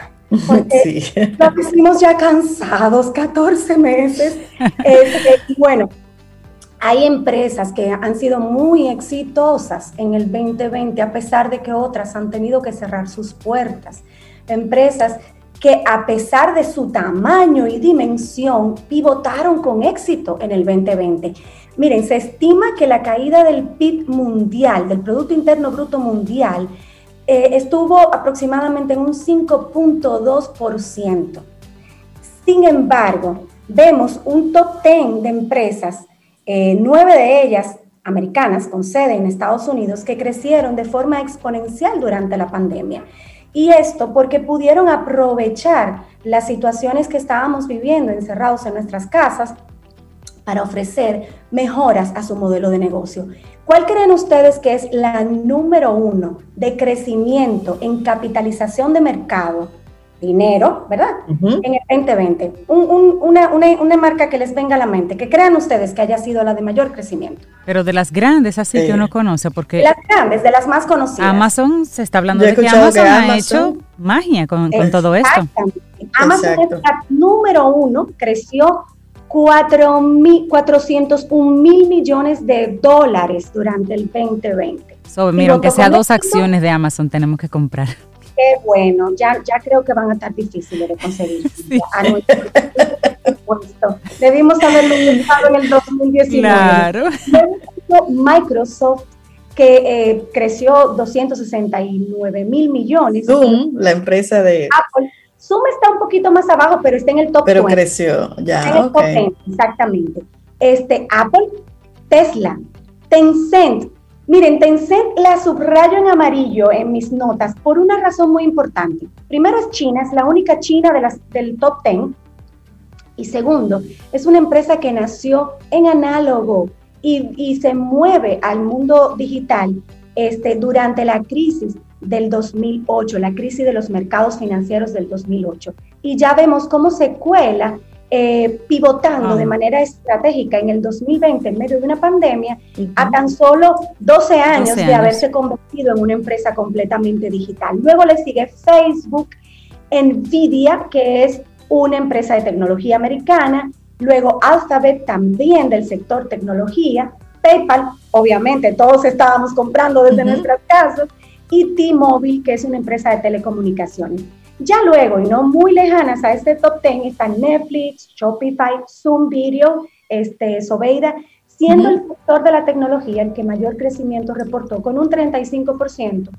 porque sí. nos hicimos ya cansados, 14 meses. Este, y bueno, hay empresas que han sido muy exitosas en el 2020, a pesar de que otras han tenido que cerrar sus puertas. Empresas que a pesar de su tamaño y dimensión, pivotaron con éxito en el 2020. Miren, se estima que la caída del PIB mundial, del Producto Interno Bruto Mundial, eh, estuvo aproximadamente en un 5.2%. Sin embargo, vemos un top 10 de empresas, eh, nueve de ellas americanas con sede en Estados Unidos, que crecieron de forma exponencial durante la pandemia. Y esto porque pudieron aprovechar las situaciones que estábamos viviendo encerrados en nuestras casas para ofrecer mejoras a su modelo de negocio. ¿Cuál creen ustedes que es la número uno de crecimiento en capitalización de mercado? Dinero, ¿verdad? En el 2020. una, marca que les venga a la mente, que crean ustedes que haya sido la de mayor crecimiento. Pero de las grandes, así que uno conoce, porque... Las grandes, de las más conocidas. Amazon, se está hablando de que Amazon, ha hecho magia con, todo esto. Amazon es la número uno, creció 401 mil millones de dólares durante el 2020. So, mira, aunque sea dos acciones de Amazon tenemos que comprar. Qué bueno, ya, ya creo que van a estar difíciles de conseguir. Debimos haberlo usado en el 2019. Claro. Microsoft que eh, creció 269 mil millones. Zoom, la empresa de Apple Zoom está un poquito más abajo, pero está en el top Pero creció, ya. exactamente. Este, Apple, Tesla, Tencent. Miren, Tencent la subrayo en amarillo en mis notas por una razón muy importante. Primero es China, es la única China de las, del top 10. Y segundo, es una empresa que nació en análogo y, y se mueve al mundo digital este, durante la crisis del 2008, la crisis de los mercados financieros del 2008. Y ya vemos cómo se cuela eh, pivotando de manera estratégica en el 2020 en medio de una pandemia a tan solo 12 años, de haberse convertido en una empresa completamente digital. Luego le sigue Facebook, Nvidia, que es una empresa de tecnología americana, luego Alphabet también del sector tecnología, PayPal, obviamente todos estábamos comprando desde nuestras casas, y T-Mobile, que es una empresa de telecomunicaciones. Ya luego, y no muy lejanas a este top 10, están Netflix, Shopify, Zoom Video, este, Sobeida, siendo el sector de la tecnología el que mayor crecimiento reportó, con un 35%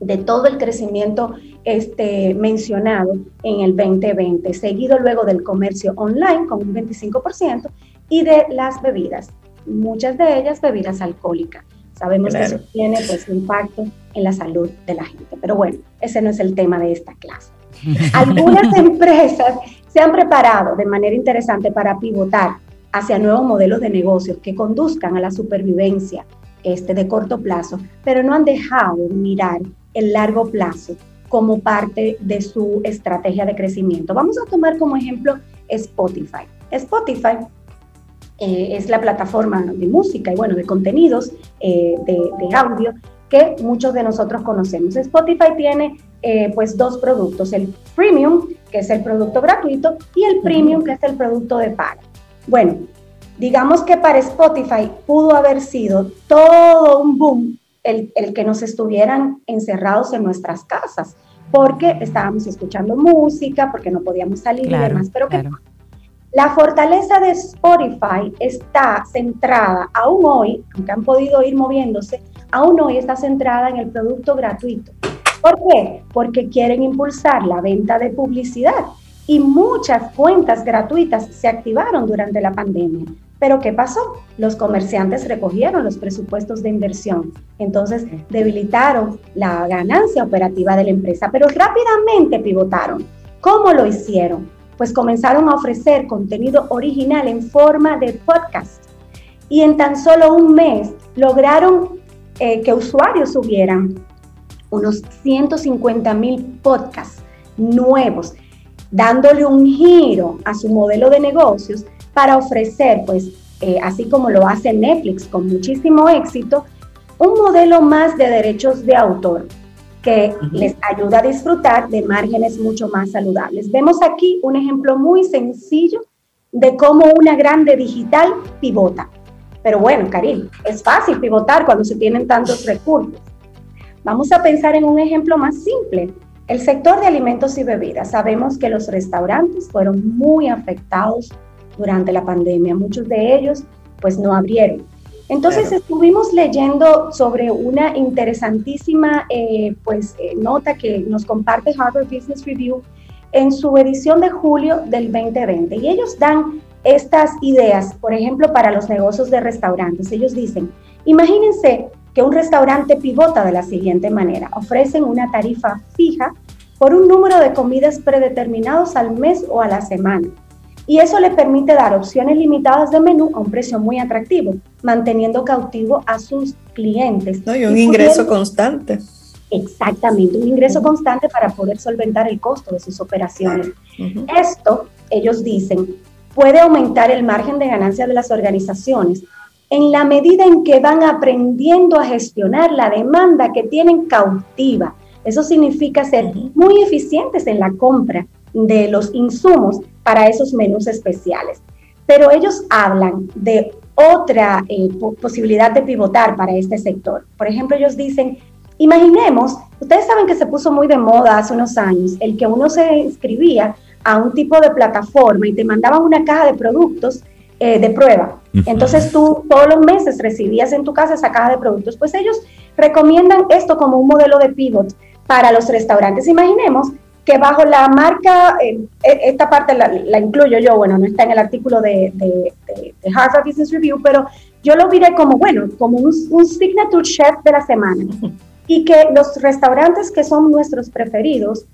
de todo el crecimiento este, mencionado en el 2020, seguido luego del comercio online con un 25% y de las bebidas, muchas de ellas bebidas alcohólicas. Sabemos que eso tiene pues impacto en la salud de la gente, pero bueno, ese no es el tema de esta clase. Algunas empresas se han preparado de manera interesante para pivotar hacia nuevos modelos de negocios que conduzcan a la supervivencia este, de corto plazo, pero no han dejado de mirar el largo plazo como parte de su estrategia de crecimiento. Vamos a tomar como ejemplo Spotify. Spotify eh, es la plataforma de música y bueno, de contenidos eh, de, audio que muchos de nosotros conocemos. Spotify tiene eh, pues dos productos, el premium, que es el producto gratuito, y el premium, que es el producto de paga. Bueno, digamos que para Spotify pudo haber sido todo un boom el, el, que nos estuvieran encerrados en nuestras casas, porque estábamos escuchando música, porque no podíamos salir y demás. Pero claro. La fortaleza de Spotify está centrada, aún hoy, aunque han podido ir moviéndose, aún hoy está centrada en el producto gratuito. ¿Por qué? Porque quieren impulsar la venta de publicidad y muchas cuentas gratuitas se activaron durante la pandemia. Pero ¿qué pasó? Los comerciantes recogieron los presupuestos de inversión, entonces debilitaron la ganancia operativa de la empresa, pero rápidamente pivotaron. ¿Cómo lo hicieron? Pues comenzaron a ofrecer contenido original en forma de podcast. Y en tan solo un mes lograron eh, que usuarios subieran unos 150 mil podcasts nuevos, dándole un giro a su modelo de negocios para ofrecer, pues, eh, así como lo hace Netflix con muchísimo éxito, un modelo más de derechos de autor, que les ayuda a disfrutar de márgenes mucho más saludables. Vemos aquí un ejemplo muy sencillo de cómo una grande digital pivota. Pero bueno, Karim, es fácil pivotar cuando se tienen tantos recursos. Vamos a pensar en un ejemplo más simple. El sector de alimentos y bebidas. Sabemos que los restaurantes fueron muy afectados durante la pandemia. Muchos de ellos pues no abrieron. Entonces estuvimos leyendo sobre una interesantísima eh, pues, eh, nota que nos comparte Harvard Business Review en su edición de julio del 2020. Y ellos dan estas ideas, por ejemplo, para los negocios de restaurantes. Ellos dicen, imagínense que un restaurante pivota de la siguiente manera. Ofrecen una tarifa fija por un número de comidas predeterminados al mes o a la semana y eso le permite dar opciones limitadas de menú a un precio muy atractivo, manteniendo cautivo a sus clientes. y un ingreso constante. Exactamente, un ingreso constante para poder solventar el costo de sus operaciones. Esto, ellos dicen, puede aumentar el margen de ganancia de las organizaciones en la medida en que van aprendiendo a gestionar la demanda que tienen cautiva. Eso significa ser muy eficientes en la compra de los insumos para esos menús especiales. Pero ellos hablan de otra eh, posibilidad de pivotar para este sector. Por ejemplo, ellos dicen, imaginemos, ustedes saben que se puso muy de moda hace unos años el que uno se inscribía a un tipo de plataforma y te mandaban una caja de productos eh, de prueba. Entonces tú todos los meses recibías en tu casa esa caja de productos. Pues ellos recomiendan esto como un modelo de pivot para los restaurantes. Imaginemos que bajo la marca, eh, e, esta parte la, incluyo yo, bueno, no está en el artículo de, Harvard Business Review, pero yo lo diré como, bueno, como un, un signature chef de la semana. Y que los restaurantes que son nuestros preferidos,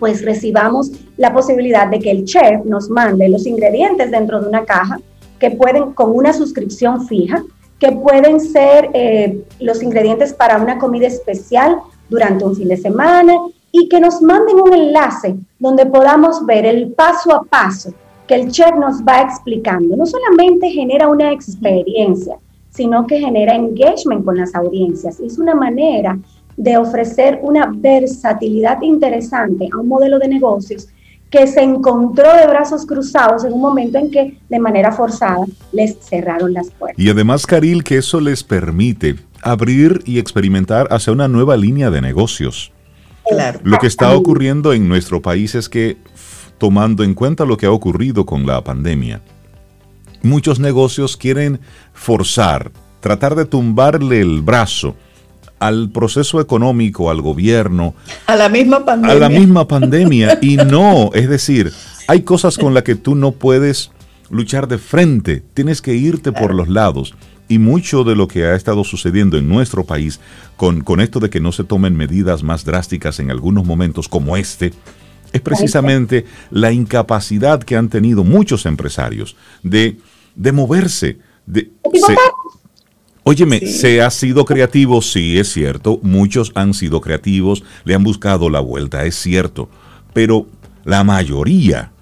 pues recibamos la posibilidad de que el chef nos mande los ingredientes dentro de una caja que pueden, con una suscripción fija, que pueden ser eh, los ingredientes para una comida especial durante un fin de semana, y que nos manden un enlace donde podamos ver el paso a paso que el chef nos va explicando. No solamente genera una experiencia, sino que genera engagement con las audiencias. Es una manera de ofrecer una versatilidad interesante a un modelo de negocios que se encontró de brazos cruzados en un momento en que de manera forzada les cerraron las puertas. Y además, Caril, que eso les permite abrir y experimentar hacia una nueva línea de negocios Lo que está ocurriendo en nuestro país es que, tomando en cuenta lo que ha ocurrido con la pandemia, muchos negocios quieren forzar, tratar de tumbarle el brazo al proceso económico, al gobierno. A la misma pandemia. A la misma pandemia. y no, es decir, hay cosas con las que tú no puedes luchar de frente, tienes que irte por los lados. Y mucho de lo que ha estado sucediendo en nuestro país con, con esto de que no se tomen medidas más drásticas en algunos momentos como este, es precisamente la incapacidad que han tenido muchos empresarios de, de moverse. De, Óyeme, se ha sido creativo, sí, es cierto. Muchos han sido creativos, le han buscado la vuelta, es cierto. Pero la mayoría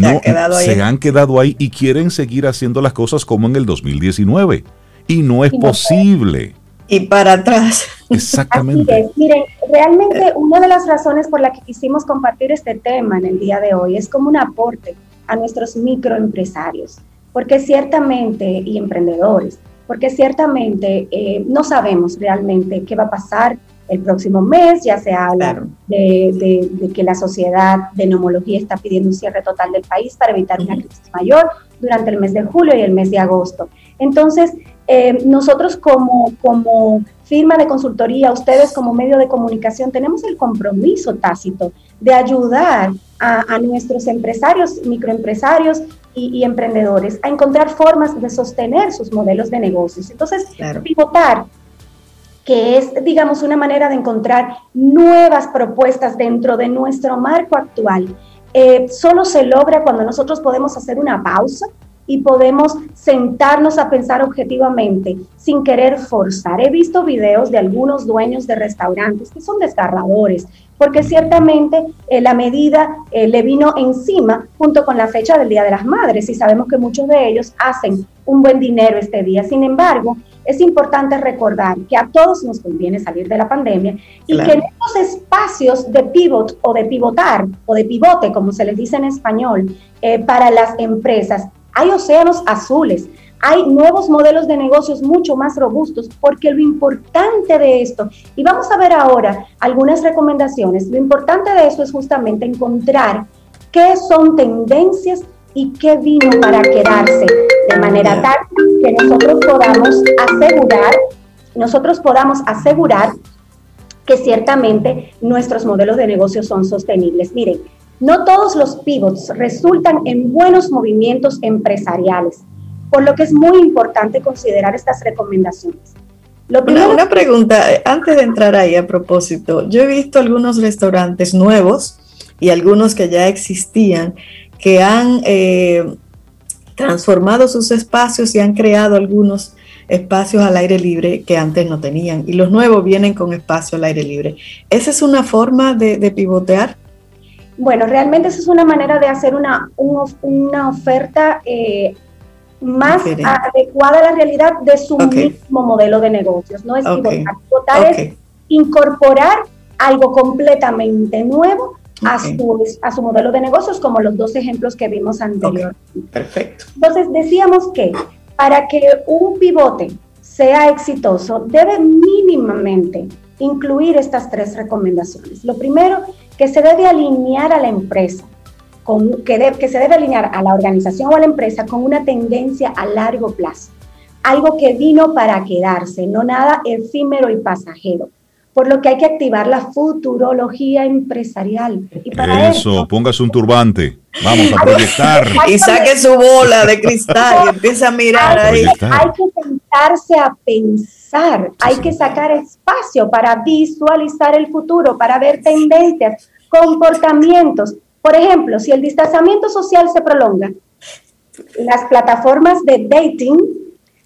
no, se han quedado ahí y quieren seguir haciendo las cosas como en el 2019. Y no es posible. Y para atrás. Exactamente. Miren, realmente una de las razones por la que quisimos compartir este tema en el día de hoy es como un aporte a nuestros microempresarios, porque ciertamente, y emprendedores, porque ciertamente eh, no sabemos realmente qué va a pasar el próximo mes, ya se habla de, que la sociedad de neumología está pidiendo un cierre total del país para evitar una crisis mayor durante el mes de julio y el mes de agosto. Entonces, eh, nosotros como, como firma de consultoría, ustedes como medio de comunicación, tenemos el compromiso tácito de ayudar a, nuestros empresarios, microempresarios y, emprendedores a encontrar formas de sostener sus modelos de negocios. Entonces, pivotar que es, digamos, una manera de encontrar nuevas propuestas dentro de nuestro marco actual, eh, solo se logra cuando nosotros podemos hacer una pausa y podemos sentarnos a pensar objetivamente sin querer forzar. He visto videos de algunos dueños de restaurantes que son desgarradores, porque ciertamente eh, la medida eh, le vino encima junto con la fecha del Día de las Madres y sabemos que muchos de ellos hacen un buen dinero este día. Sin embargo, es importante recordar que a todos nos conviene salir de la pandemia y que en estos espacios de pivot o de pivotar o de pivote, como se les dice en español, eh, para las empresas, hay océanos azules, hay nuevos modelos de negocios mucho más robustos, porque lo importante de esto, y vamos a ver ahora algunas recomendaciones, lo importante de eso es justamente encontrar qué son tendencias y qué vino para quedarse, de manera tal que nosotros podamos asegurar, nosotros podamos asegurar que ciertamente nuestros modelos de negocio son sostenibles. Miren, no todos los pivots resultan en buenos movimientos empresariales, por lo que es muy importante considerar estas recomendaciones. una, pregunta, eh, antes de entrar ahí a propósito, yo he visto algunos restaurantes nuevos y algunos que ya existían que han eh, transformado sus espacios y han creado algunos espacios al aire libre que antes no tenían y los nuevos vienen con espacio al aire libre. ¿Esa es una forma de pivotear? Bueno, realmente esa es una manera de hacer una, una oferta eh, más adecuada a la realidad de su mismo modelo de negocios. No es pivotar. es incorporar algo completamente nuevo a, su, a su modelo de negocios, como los dos ejemplos que vimos anteriormente. Perfecto. Entonces, decíamos que para que un pivote sea exitoso, debe mínimamente incluir estas tres recomendaciones. Lo primero que se debe alinear a la empresa, con, que, que se debe alinear a la organización o a la empresa con una tendencia a largo plazo. Algo que vino para quedarse, no nada efímero y pasajero por lo que hay que activar la futurología empresarial. Y para eso, póngase un turbante, vamos a proyectar. y saque su bola de cristal y empiece a mirar ahí. Hay que sentarse a pensar, hay que sacar espacio para visualizar el futuro, para ver tendencias, comportamientos. Por ejemplo, si el distanciamiento social se prolonga, las plataformas de dating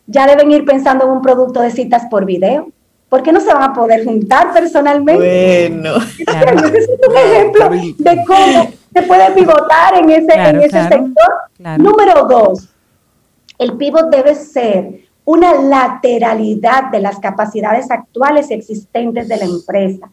ya deben ir pensando en un producto de citas por video ¿por qué no se van a poder juntar personalmente? Bueno, ese es un ejemplo de cómo se puede pivotar en ese, en ese sector. Número dos, el pivot debe ser una lateralidad de las capacidades actuales existentes de la empresa,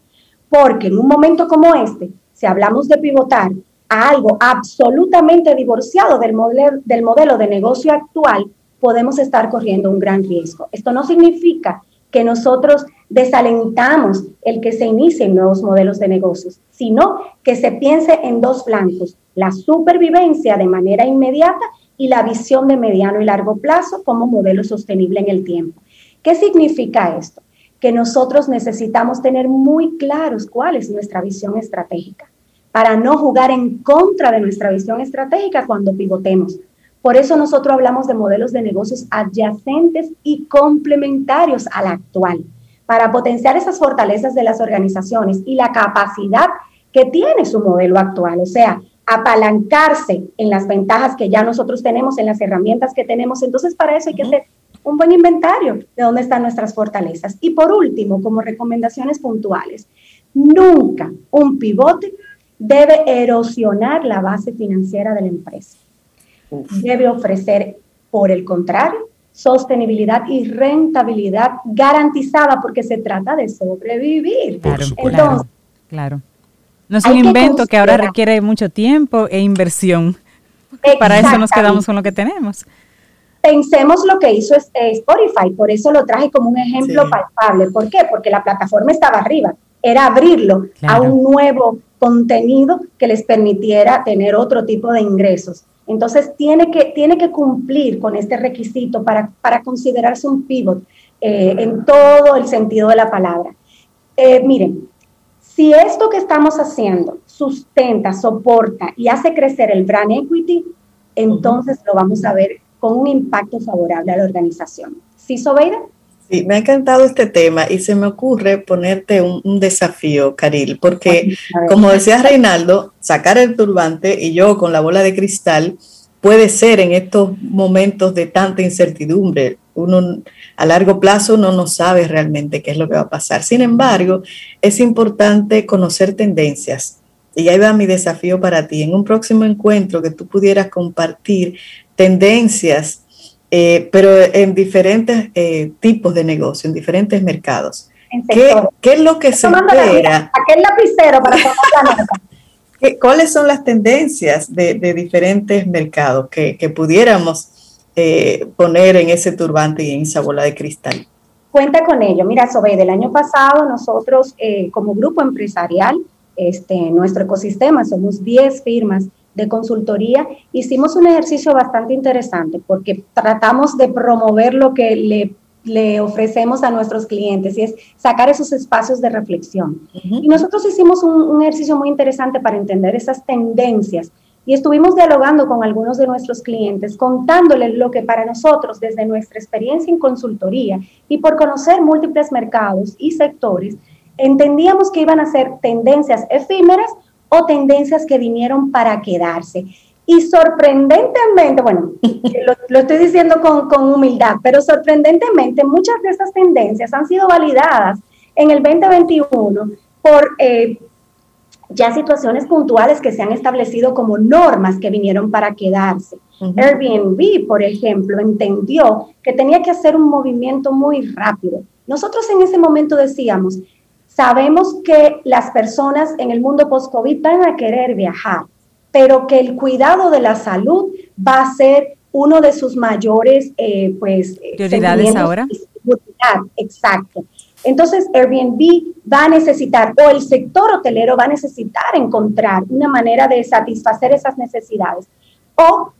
porque en un momento como este, si hablamos de pivotar a algo absolutamente divorciado del modelo, del modelo de negocio actual, podemos estar corriendo un gran riesgo. Esto no significa que nosotros desalentamos el que se inicien nuevos modelos de negocios, sino que se piense en dos flancos, la supervivencia de manera inmediata y la visión de mediano y largo plazo como modelo sostenible en el tiempo. ¿Qué significa esto? Que nosotros necesitamos tener muy claros cuál es nuestra visión estratégica para no jugar en contra de nuestra visión estratégica cuando pivotemos. Por eso nosotros hablamos de modelos de negocios adyacentes y complementarios al actual, para potenciar esas fortalezas de las organizaciones y la capacidad que tiene su modelo actual. O sea, apalancarse en las ventajas que ya nosotros tenemos, en las herramientas que tenemos. Entonces, para eso hay que hacer un buen inventario de dónde están nuestras fortalezas. Y por último, como recomendaciones puntuales, nunca un pivote debe erosionar la base financiera de la empresa. Debe ofrecer, por el contrario, sostenibilidad y rentabilidad garantizada porque se trata de sobrevivir. Claro, Entonces, claro. No es un invento que, ahora requiere mucho tiempo e inversión. Para eso nos quedamos con lo que tenemos. Pensemos lo que hizo eh, Spotify, por eso lo traje como un ejemplo palpable. ¿Por qué? Porque la plataforma estaba arriba, era abrirlo a un nuevo contenido que les permitiera tener otro tipo de ingresos. Entonces, tiene que, tiene que cumplir con este requisito para, para considerarse un pivot eh, en todo el sentido de la palabra. Eh, miren, si esto que estamos haciendo sustenta, soporta y hace crecer el brand equity, entonces lo vamos a ver con un impacto favorable a la organización. ¿Sí, Sobeida? Sí, me ha encantado este tema y se me ocurre ponerte un, desafío, Caril, porque como decía Reinaldo, sacar el turbante y yo con la bola de cristal puede ser en estos momentos de tanta incertidumbre, uno a largo plazo no sabe realmente qué es lo que va a pasar. Sin embargo, es importante conocer tendencias. Y ahí va mi desafío para ti. En un próximo encuentro que tú pudieras compartir tendencias, eh, pero en diferentes eh, tipos de negocio, en diferentes mercados. ¿Qué, ¿Qué, es lo que se espera? Aquel lapicero para tomar la ¿Cuáles son las tendencias de, de diferentes mercados que, que pudiéramos eh, poner en ese turbante y en esa bola de cristal? Cuenta con ello. Mira, Sobe, del año pasado nosotros eh, como grupo empresarial, este, nuestro ecosistema, somos 10 firmas de consultoría, hicimos un ejercicio bastante interesante porque tratamos de promover lo que le, le ofrecemos a nuestros clientes y es sacar esos espacios de reflexión. Y nosotros hicimos un, un ejercicio muy interesante para entender esas tendencias y estuvimos dialogando con algunos de nuestros clientes, contándoles lo que para nosotros, desde nuestra experiencia en consultoría y por conocer múltiples mercados y sectores, entendíamos que iban a ser tendencias efímeras o tendencias que vinieron para quedarse. Y sorprendentemente, bueno, lo, estoy diciendo con, con, humildad, pero sorprendentemente muchas de esas tendencias han sido validadas en el 2021 por eh, ya situaciones puntuales que se han establecido como normas que vinieron para quedarse. Airbnb, por ejemplo, entendió que tenía que hacer un movimiento muy rápido. Nosotros en ese momento decíamos, sabemos que las personas en el mundo post-COVID van a querer viajar, pero que el cuidado de la salud va a ser uno de sus mayores eh, pues, prioridades ahora. Exacto. Entonces, Airbnb va a necesitar, o el sector hotelero va a necesitar encontrar una manera de satisfacer esas necesidades. O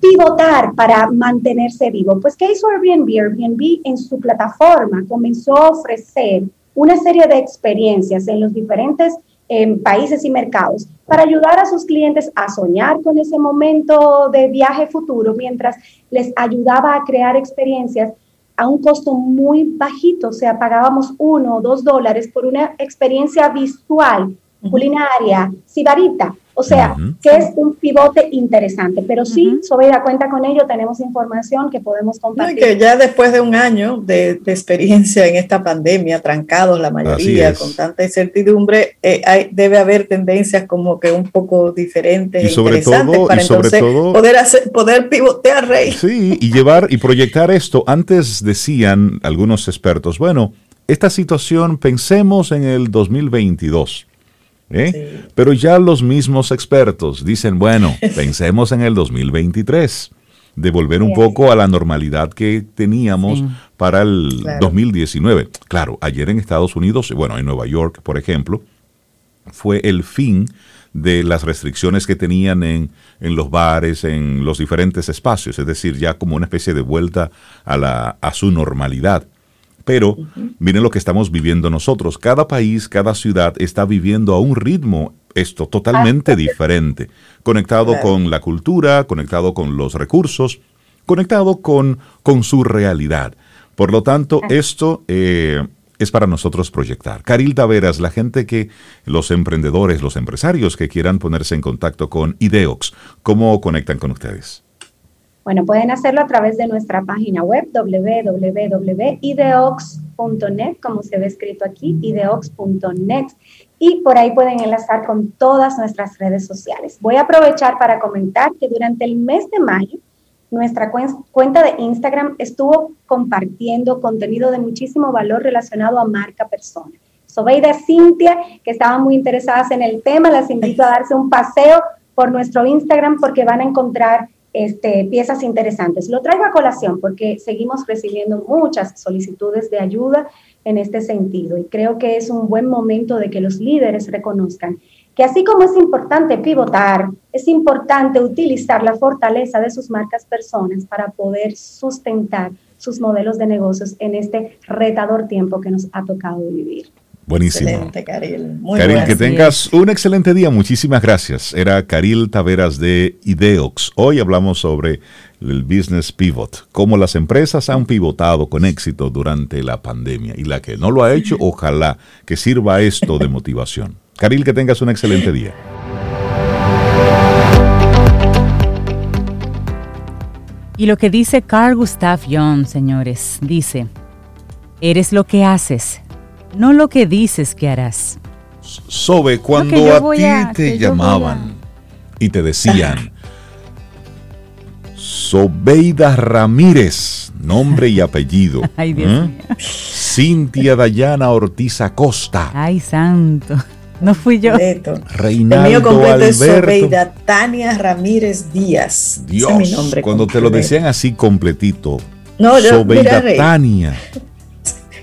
pivotar para mantenerse vivo. Pues, ¿qué hizo Airbnb? Airbnb en su plataforma comenzó a ofrecer una serie de experiencias en los diferentes em, países y mercados para ayudar a sus clientes a soñar con ese momento de viaje futuro mientras les ayudaba a crear experiencias a un costo muy bajito, o sea, pagábamos uno o dos dólares por una experiencia visual, culinaria, sibarita, o sea, que es un pivote interesante, pero sí, sobre la cuenta con ello, tenemos información que podemos compartir. que ya después de un año de, experiencia en esta pandemia, trancados la mayoría, con tanta incertidumbre, eh, hay, debe haber tendencias como que un poco diferentes y e sobre todo, para entonces poder, hacer, poder pivotear, Rey. Sí, y llevar y proyectar esto. Antes decían algunos expertos, bueno, esta situación pensemos en el 2022 ¿eh? Pero ya los mismos expertos dicen, bueno, pensemos en el 2023. de volver un poco a la normalidad que teníamos para el 2019. Claro, ayer en Estados Unidos, bueno, en Nueva York, por ejemplo, fue el fin de las restricciones que tenían en, en, los bares, en los diferentes espacios, es decir, ya como una especie de vuelta a, la, a su normalidad. Pero miren lo que estamos viviendo nosotros. Cada país, cada ciudad está viviendo a un ritmo esto totalmente diferente, conectado con la cultura, conectado con los recursos, conectado con, con su realidad. Por lo tanto, esto eh, es para nosotros proyectar. Caril Taveras, la gente que, los emprendedores, los empresarios que quieran ponerse en contacto con Ideox, ¿cómo conectan con ustedes? Bueno, pueden hacerlo a través de nuestra página web www.ideox.net, como se ve escrito aquí, ideox.net, y por ahí pueden enlazar con todas nuestras redes sociales. Voy a aprovechar para comentar que durante el mes de mayo, nuestra cuenta de Instagram estuvo compartiendo contenido de muchísimo valor relacionado a marca persona. Sobeida Cintia, que estaban muy interesadas en el tema, las invito a darse un paseo por nuestro Instagram porque van a encontrar este, piezas interesantes. Lo traigo a colación porque seguimos recibiendo muchas solicitudes de ayuda en este sentido y creo que es un buen momento de que los líderes reconozcan que así como es importante pivotar, es importante utilizar la fortaleza de sus marcas personas para poder sustentar sus modelos de negocios en este retador tiempo que nos ha tocado vivir. Buenísimo. Excelente, Caril. Muy Caril, que tengas un excelente día. Muchísimas gracias. Era Caril Taveras de Ideox. Hoy hablamos sobre el business pivot, cómo las empresas han pivotado con éxito durante la pandemia y la que no lo ha hecho, ojalá que sirva esto de motivación. Caril, que tengas un excelente día. Y lo que dice Carl Gustav Jung, señores, dice, eres lo que haces no lo que dices que harás. Sobe, cuando a ti te llamaban y te decían, Sobeida Ramírez, nombre y apellido. Ay, Dios ¿eh? mío. Cintia Dayana Ortiz Acosta. Ay, santo. No fui yo. Reinaldo El mío completo es Sobeida Tania Ramírez Díaz. Dios, mi nombre cuando te lo decían así completito. No, Sobeida Tania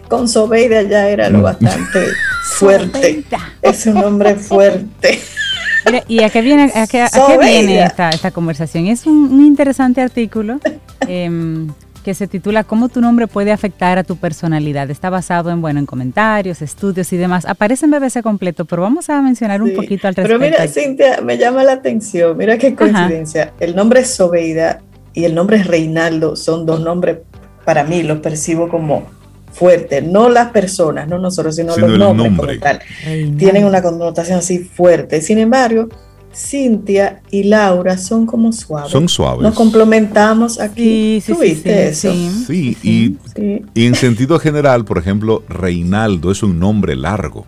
con Sobeida ya era lo mm. bastante fuerte. Es un hombre fuerte. ¿Y a qué viene, a qué, viene esta, esta, conversación? Es un, interesante artículo em, que se titula ¿Cómo tu nombre puede afectar a tu personalidad? Está basado en, bueno, en comentarios, estudios y demás. Aparece en BBC completo, pero vamos a mencionar un poquito al respecto. Pero mira, Cintia, me llama la atención. Mira qué coincidencia. El nombre es Sobeida y el nombre es Reinaldo. Son dos nombres, para mí, los percibo como fuerte, no las personas, no nosotros, sino, los nombres como tal. Tienen una connotación así fuerte. Sin embargo, Cintia y Laura son como suaves. Son suaves. Nos complementamos aquí. Sí, sí, eso? Sí, y, en sentido general, por ejemplo, Reinaldo es un nombre largo.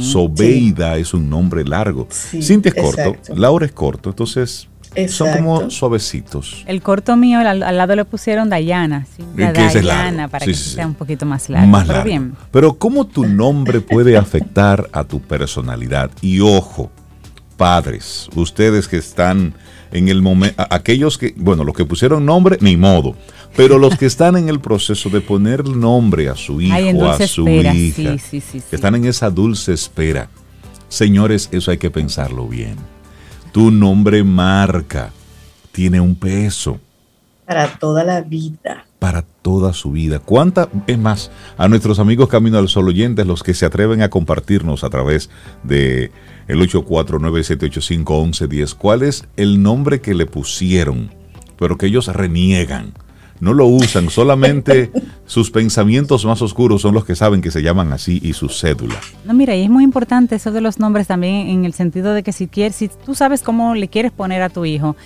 Sobeida es un nombre largo. Cintia es corto, Laura es corto, entonces son como suavecitos. El corto mío, al, lado le pusieron Dayana. ¿sí? Dayana, para que sea un poquito más largo. Más pero, Bien. pero ¿cómo tu nombre puede afectar a tu personalidad? Y ojo, padres, ustedes que están en el momento, aquellos que, bueno, los que pusieron nombre, ni modo, pero los que están en el proceso de poner nombre a su hijo, a su hija, que están en esa dulce espera, señores, eso hay que pensarlo bien tu nombre marca, tiene un peso. Para toda la vida. Para toda su vida. ¿Cuánta, es más, a nuestros amigos Camino al Sol oyentes, los que se atreven a compartirnos a través de el 849-785-1110, cuál es el nombre que le pusieron, pero que ellos reniegan? No lo usan, solamente sus pensamientos más oscuros son los que saben que se llaman así y su cédula. No, mira, y es muy importante eso de los nombres también en el sentido de que si quieres, si tú sabes cómo le quieres poner a tu hijo,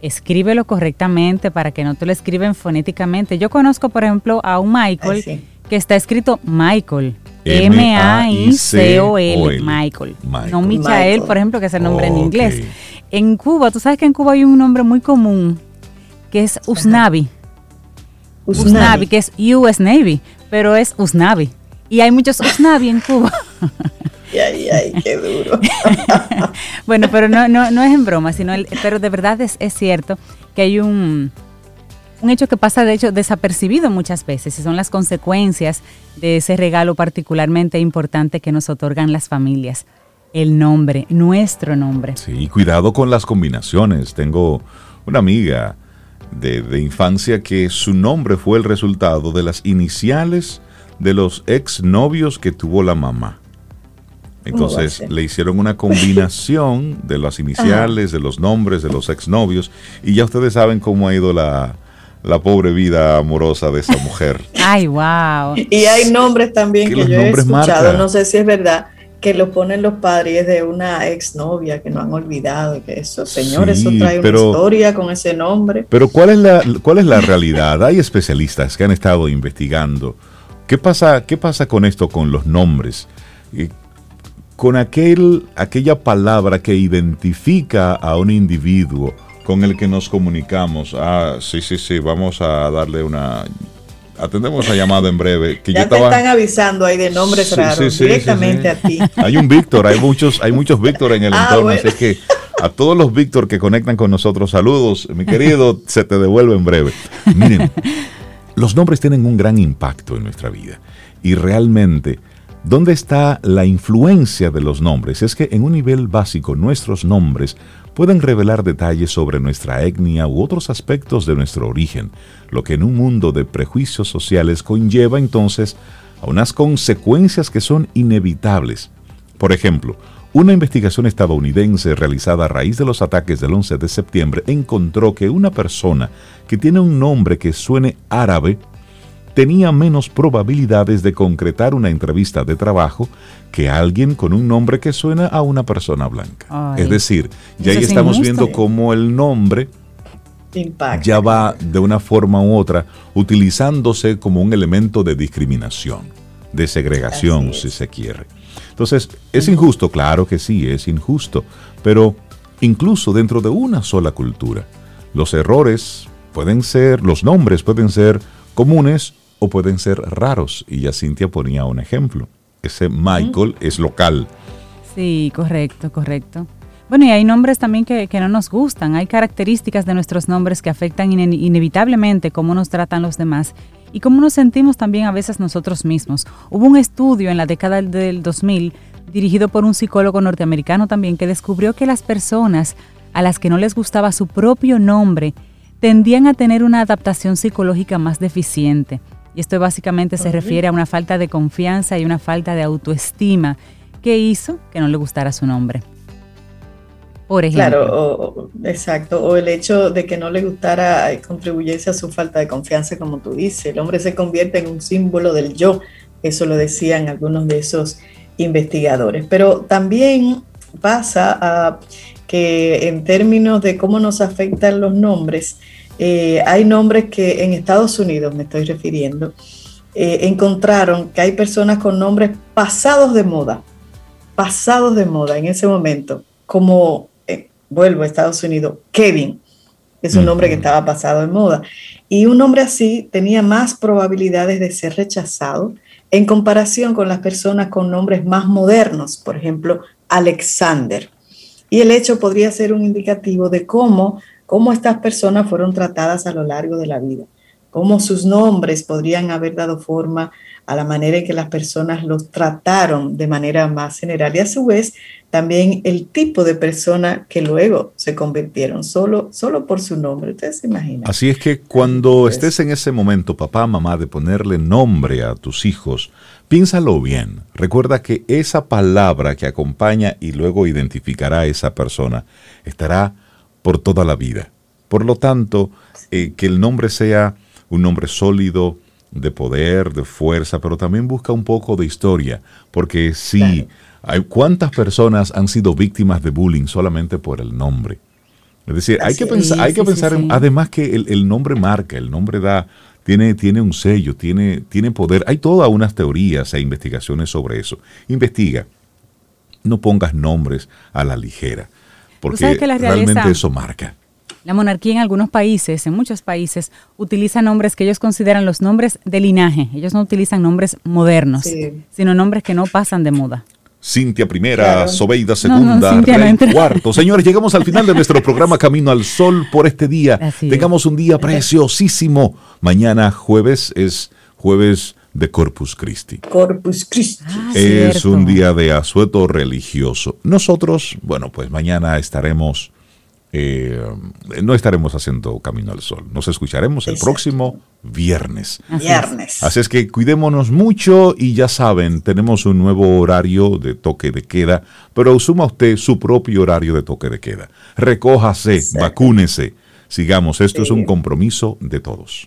escríbelo correctamente para que no te lo escriben fonéticamente. Yo conozco, por ejemplo, a un Michael que está escrito Michael. M-A-I-C-O-L, Michael. No Michael, por ejemplo, que es el nombre en inglés. En Cuba, tú sabes que en Cuba hay un nombre muy común que es Usnavi. Usnavi, que es US Navy, pero es Usnavi. Y hay muchos Usnavi en Cuba. Ay, ay, qué duro. bueno, pero no, no, no es en broma, sino pero de verdad es, es, cierto que hay un un hecho que pasa de hecho desapercibido muchas veces y son las consecuencias de ese regalo particularmente importante que nos otorgan las familias. El nombre, nuestro nombre. Sí, cuidado con las combinaciones. Tengo una amiga de, de infancia que su nombre fue el resultado de las iniciales de los exnovios que tuvo la mamá. Entonces le hicieron una combinación de las iniciales, de los nombres de los exnovios, y ya ustedes saben cómo ha ido la, la pobre vida amorosa de esa mujer. Ay, wow. Y hay nombres también que, yo he escuchado, no sé si es verdad, que lo ponen los padres de una exnovia que no han olvidado, que eso, señor, eso trae una historia con ese nombre. Pero ¿cuál es la, cuál es la realidad? Hay especialistas que han estado investigando. ¿Qué pasa, qué pasa con esto, con los nombres? Con aquel, aquella palabra que identifica a un individuo con el que nos comunicamos. Ah, sí, sí, sí, vamos a darle una atendemos la llamada en breve. Que ya te están avisando ahí de nombres raros directamente a ti. Hay un Víctor, hay muchos, hay muchos Víctor en el ah, entorno, así que a todos los Víctor que conectan con nosotros, saludos, mi querido, se te devuelve en breve. Miren, los nombres tienen un gran impacto en nuestra vida y realmente ¿Dónde está la influencia de los nombres? Es que en un nivel básico nuestros nombres pueden revelar detalles sobre nuestra etnia u otros aspectos de nuestro origen, lo que en un mundo de prejuicios sociales conlleva entonces a unas consecuencias que son inevitables. Por ejemplo, una investigación estadounidense realizada a raíz de los ataques del 11 de septiembre encontró que una persona que tiene un nombre que suene árabe tenía menos probabilidades de concretar una entrevista de trabajo que alguien con un nombre que suena a una persona blanca. es decir, ya ahí estamos viendo cómo el nombre ya va de una forma u otra utilizándose como un elemento de discriminación, de segregación, si se quiere. Entonces, ¿es injusto? Claro que sí, es injusto, pero incluso dentro de una sola cultura, los errores pueden ser, los nombres pueden ser comunes o pueden ser raros. Y ya Cintia ponía un ejemplo. Ese Michael es local. Sí, correcto, correcto. Bueno, y hay nombres también que, no nos gustan. Hay características de nuestros nombres que afectan inevitablemente cómo nos tratan los demás y cómo nos sentimos también a veces nosotros mismos. Hubo un estudio en la década del 2000 dirigido por un psicólogo norteamericano también que descubrió que las personas a las que no les gustaba su propio nombre tendían a tener una adaptación psicológica más deficiente. Y esto básicamente se refiere a una falta de confianza y una falta de autoestima que hizo que no le gustara su nombre. Por ejemplo. Claro, exacto. O el hecho de que no le gustara eh, contribuyese a su falta de confianza, como tú dices. El hombre se convierte en un símbolo del yo. Eso lo decían algunos de esos investigadores. Pero también pasa a que en términos de cómo nos afectan los nombres, eh, hay nombres que en Estados Unidos, me estoy refiriendo, eh, encontraron que hay personas con nombres pasados de moda, pasados de moda en ese momento, como, eh, vuelvo a Estados Unidos, Kevin, es un nombre que estaba pasado de moda. Y un nombre así tenía más probabilidades de ser rechazado en comparación con las personas con nombres más modernos, por ejemplo, Alexander. Y el hecho podría ser un indicativo de cómo cómo estas personas fueron tratadas a lo largo de la vida, cómo sus nombres podrían haber dado forma a la manera en que las personas los trataron de manera más general y a su vez también el tipo de persona que luego se convirtieron solo, solo por su nombre. Ustedes se imaginan. Así es que cuando estés en ese momento, papá, mamá, de ponerle nombre a tus hijos, piénsalo bien. Recuerda que esa palabra que acompaña y luego identificará a esa persona estará por toda la vida. Por lo tanto, eh, que el nombre sea un nombre sólido, de poder, de fuerza, pero también busca un poco de historia, porque sí, hay, ¿cuántas personas han sido víctimas de bullying solamente por el nombre? Es decir, hay que, pensar, hay que pensar, además que el, nombre marca, el nombre da, tiene, tiene un sello, tiene, tiene poder. Hay todas unas teorías e investigaciones sobre eso. Investiga. No pongas nombres a la ligera porque realmente eso marca. La monarquía en algunos países, en muchos países, utiliza nombres que ellos consideran los nombres de linaje. Ellos no utilizan nombres modernos, sino nombres que no pasan de moda. Cintia primera, Sobeida segunda, cuarto. Señores, llegamos al final de nuestro programa Camino al Sol por este día. Tengamos un día preciosísimo. Mañana jueves es jueves de Corpus Christi. Corpus Christi. Ah, es un día de asueto religioso. Nosotros, bueno, pues mañana estaremos, eh, no estaremos haciendo Camino al Sol. Nos escucharemos el próximo viernes. Viernes. Así es que cuidémonos mucho y ya saben, tenemos un nuevo horario de toque de queda, pero suma usted su propio horario de toque de queda. Recójase, vacúnese. Sigamos, esto es un compromiso de todos.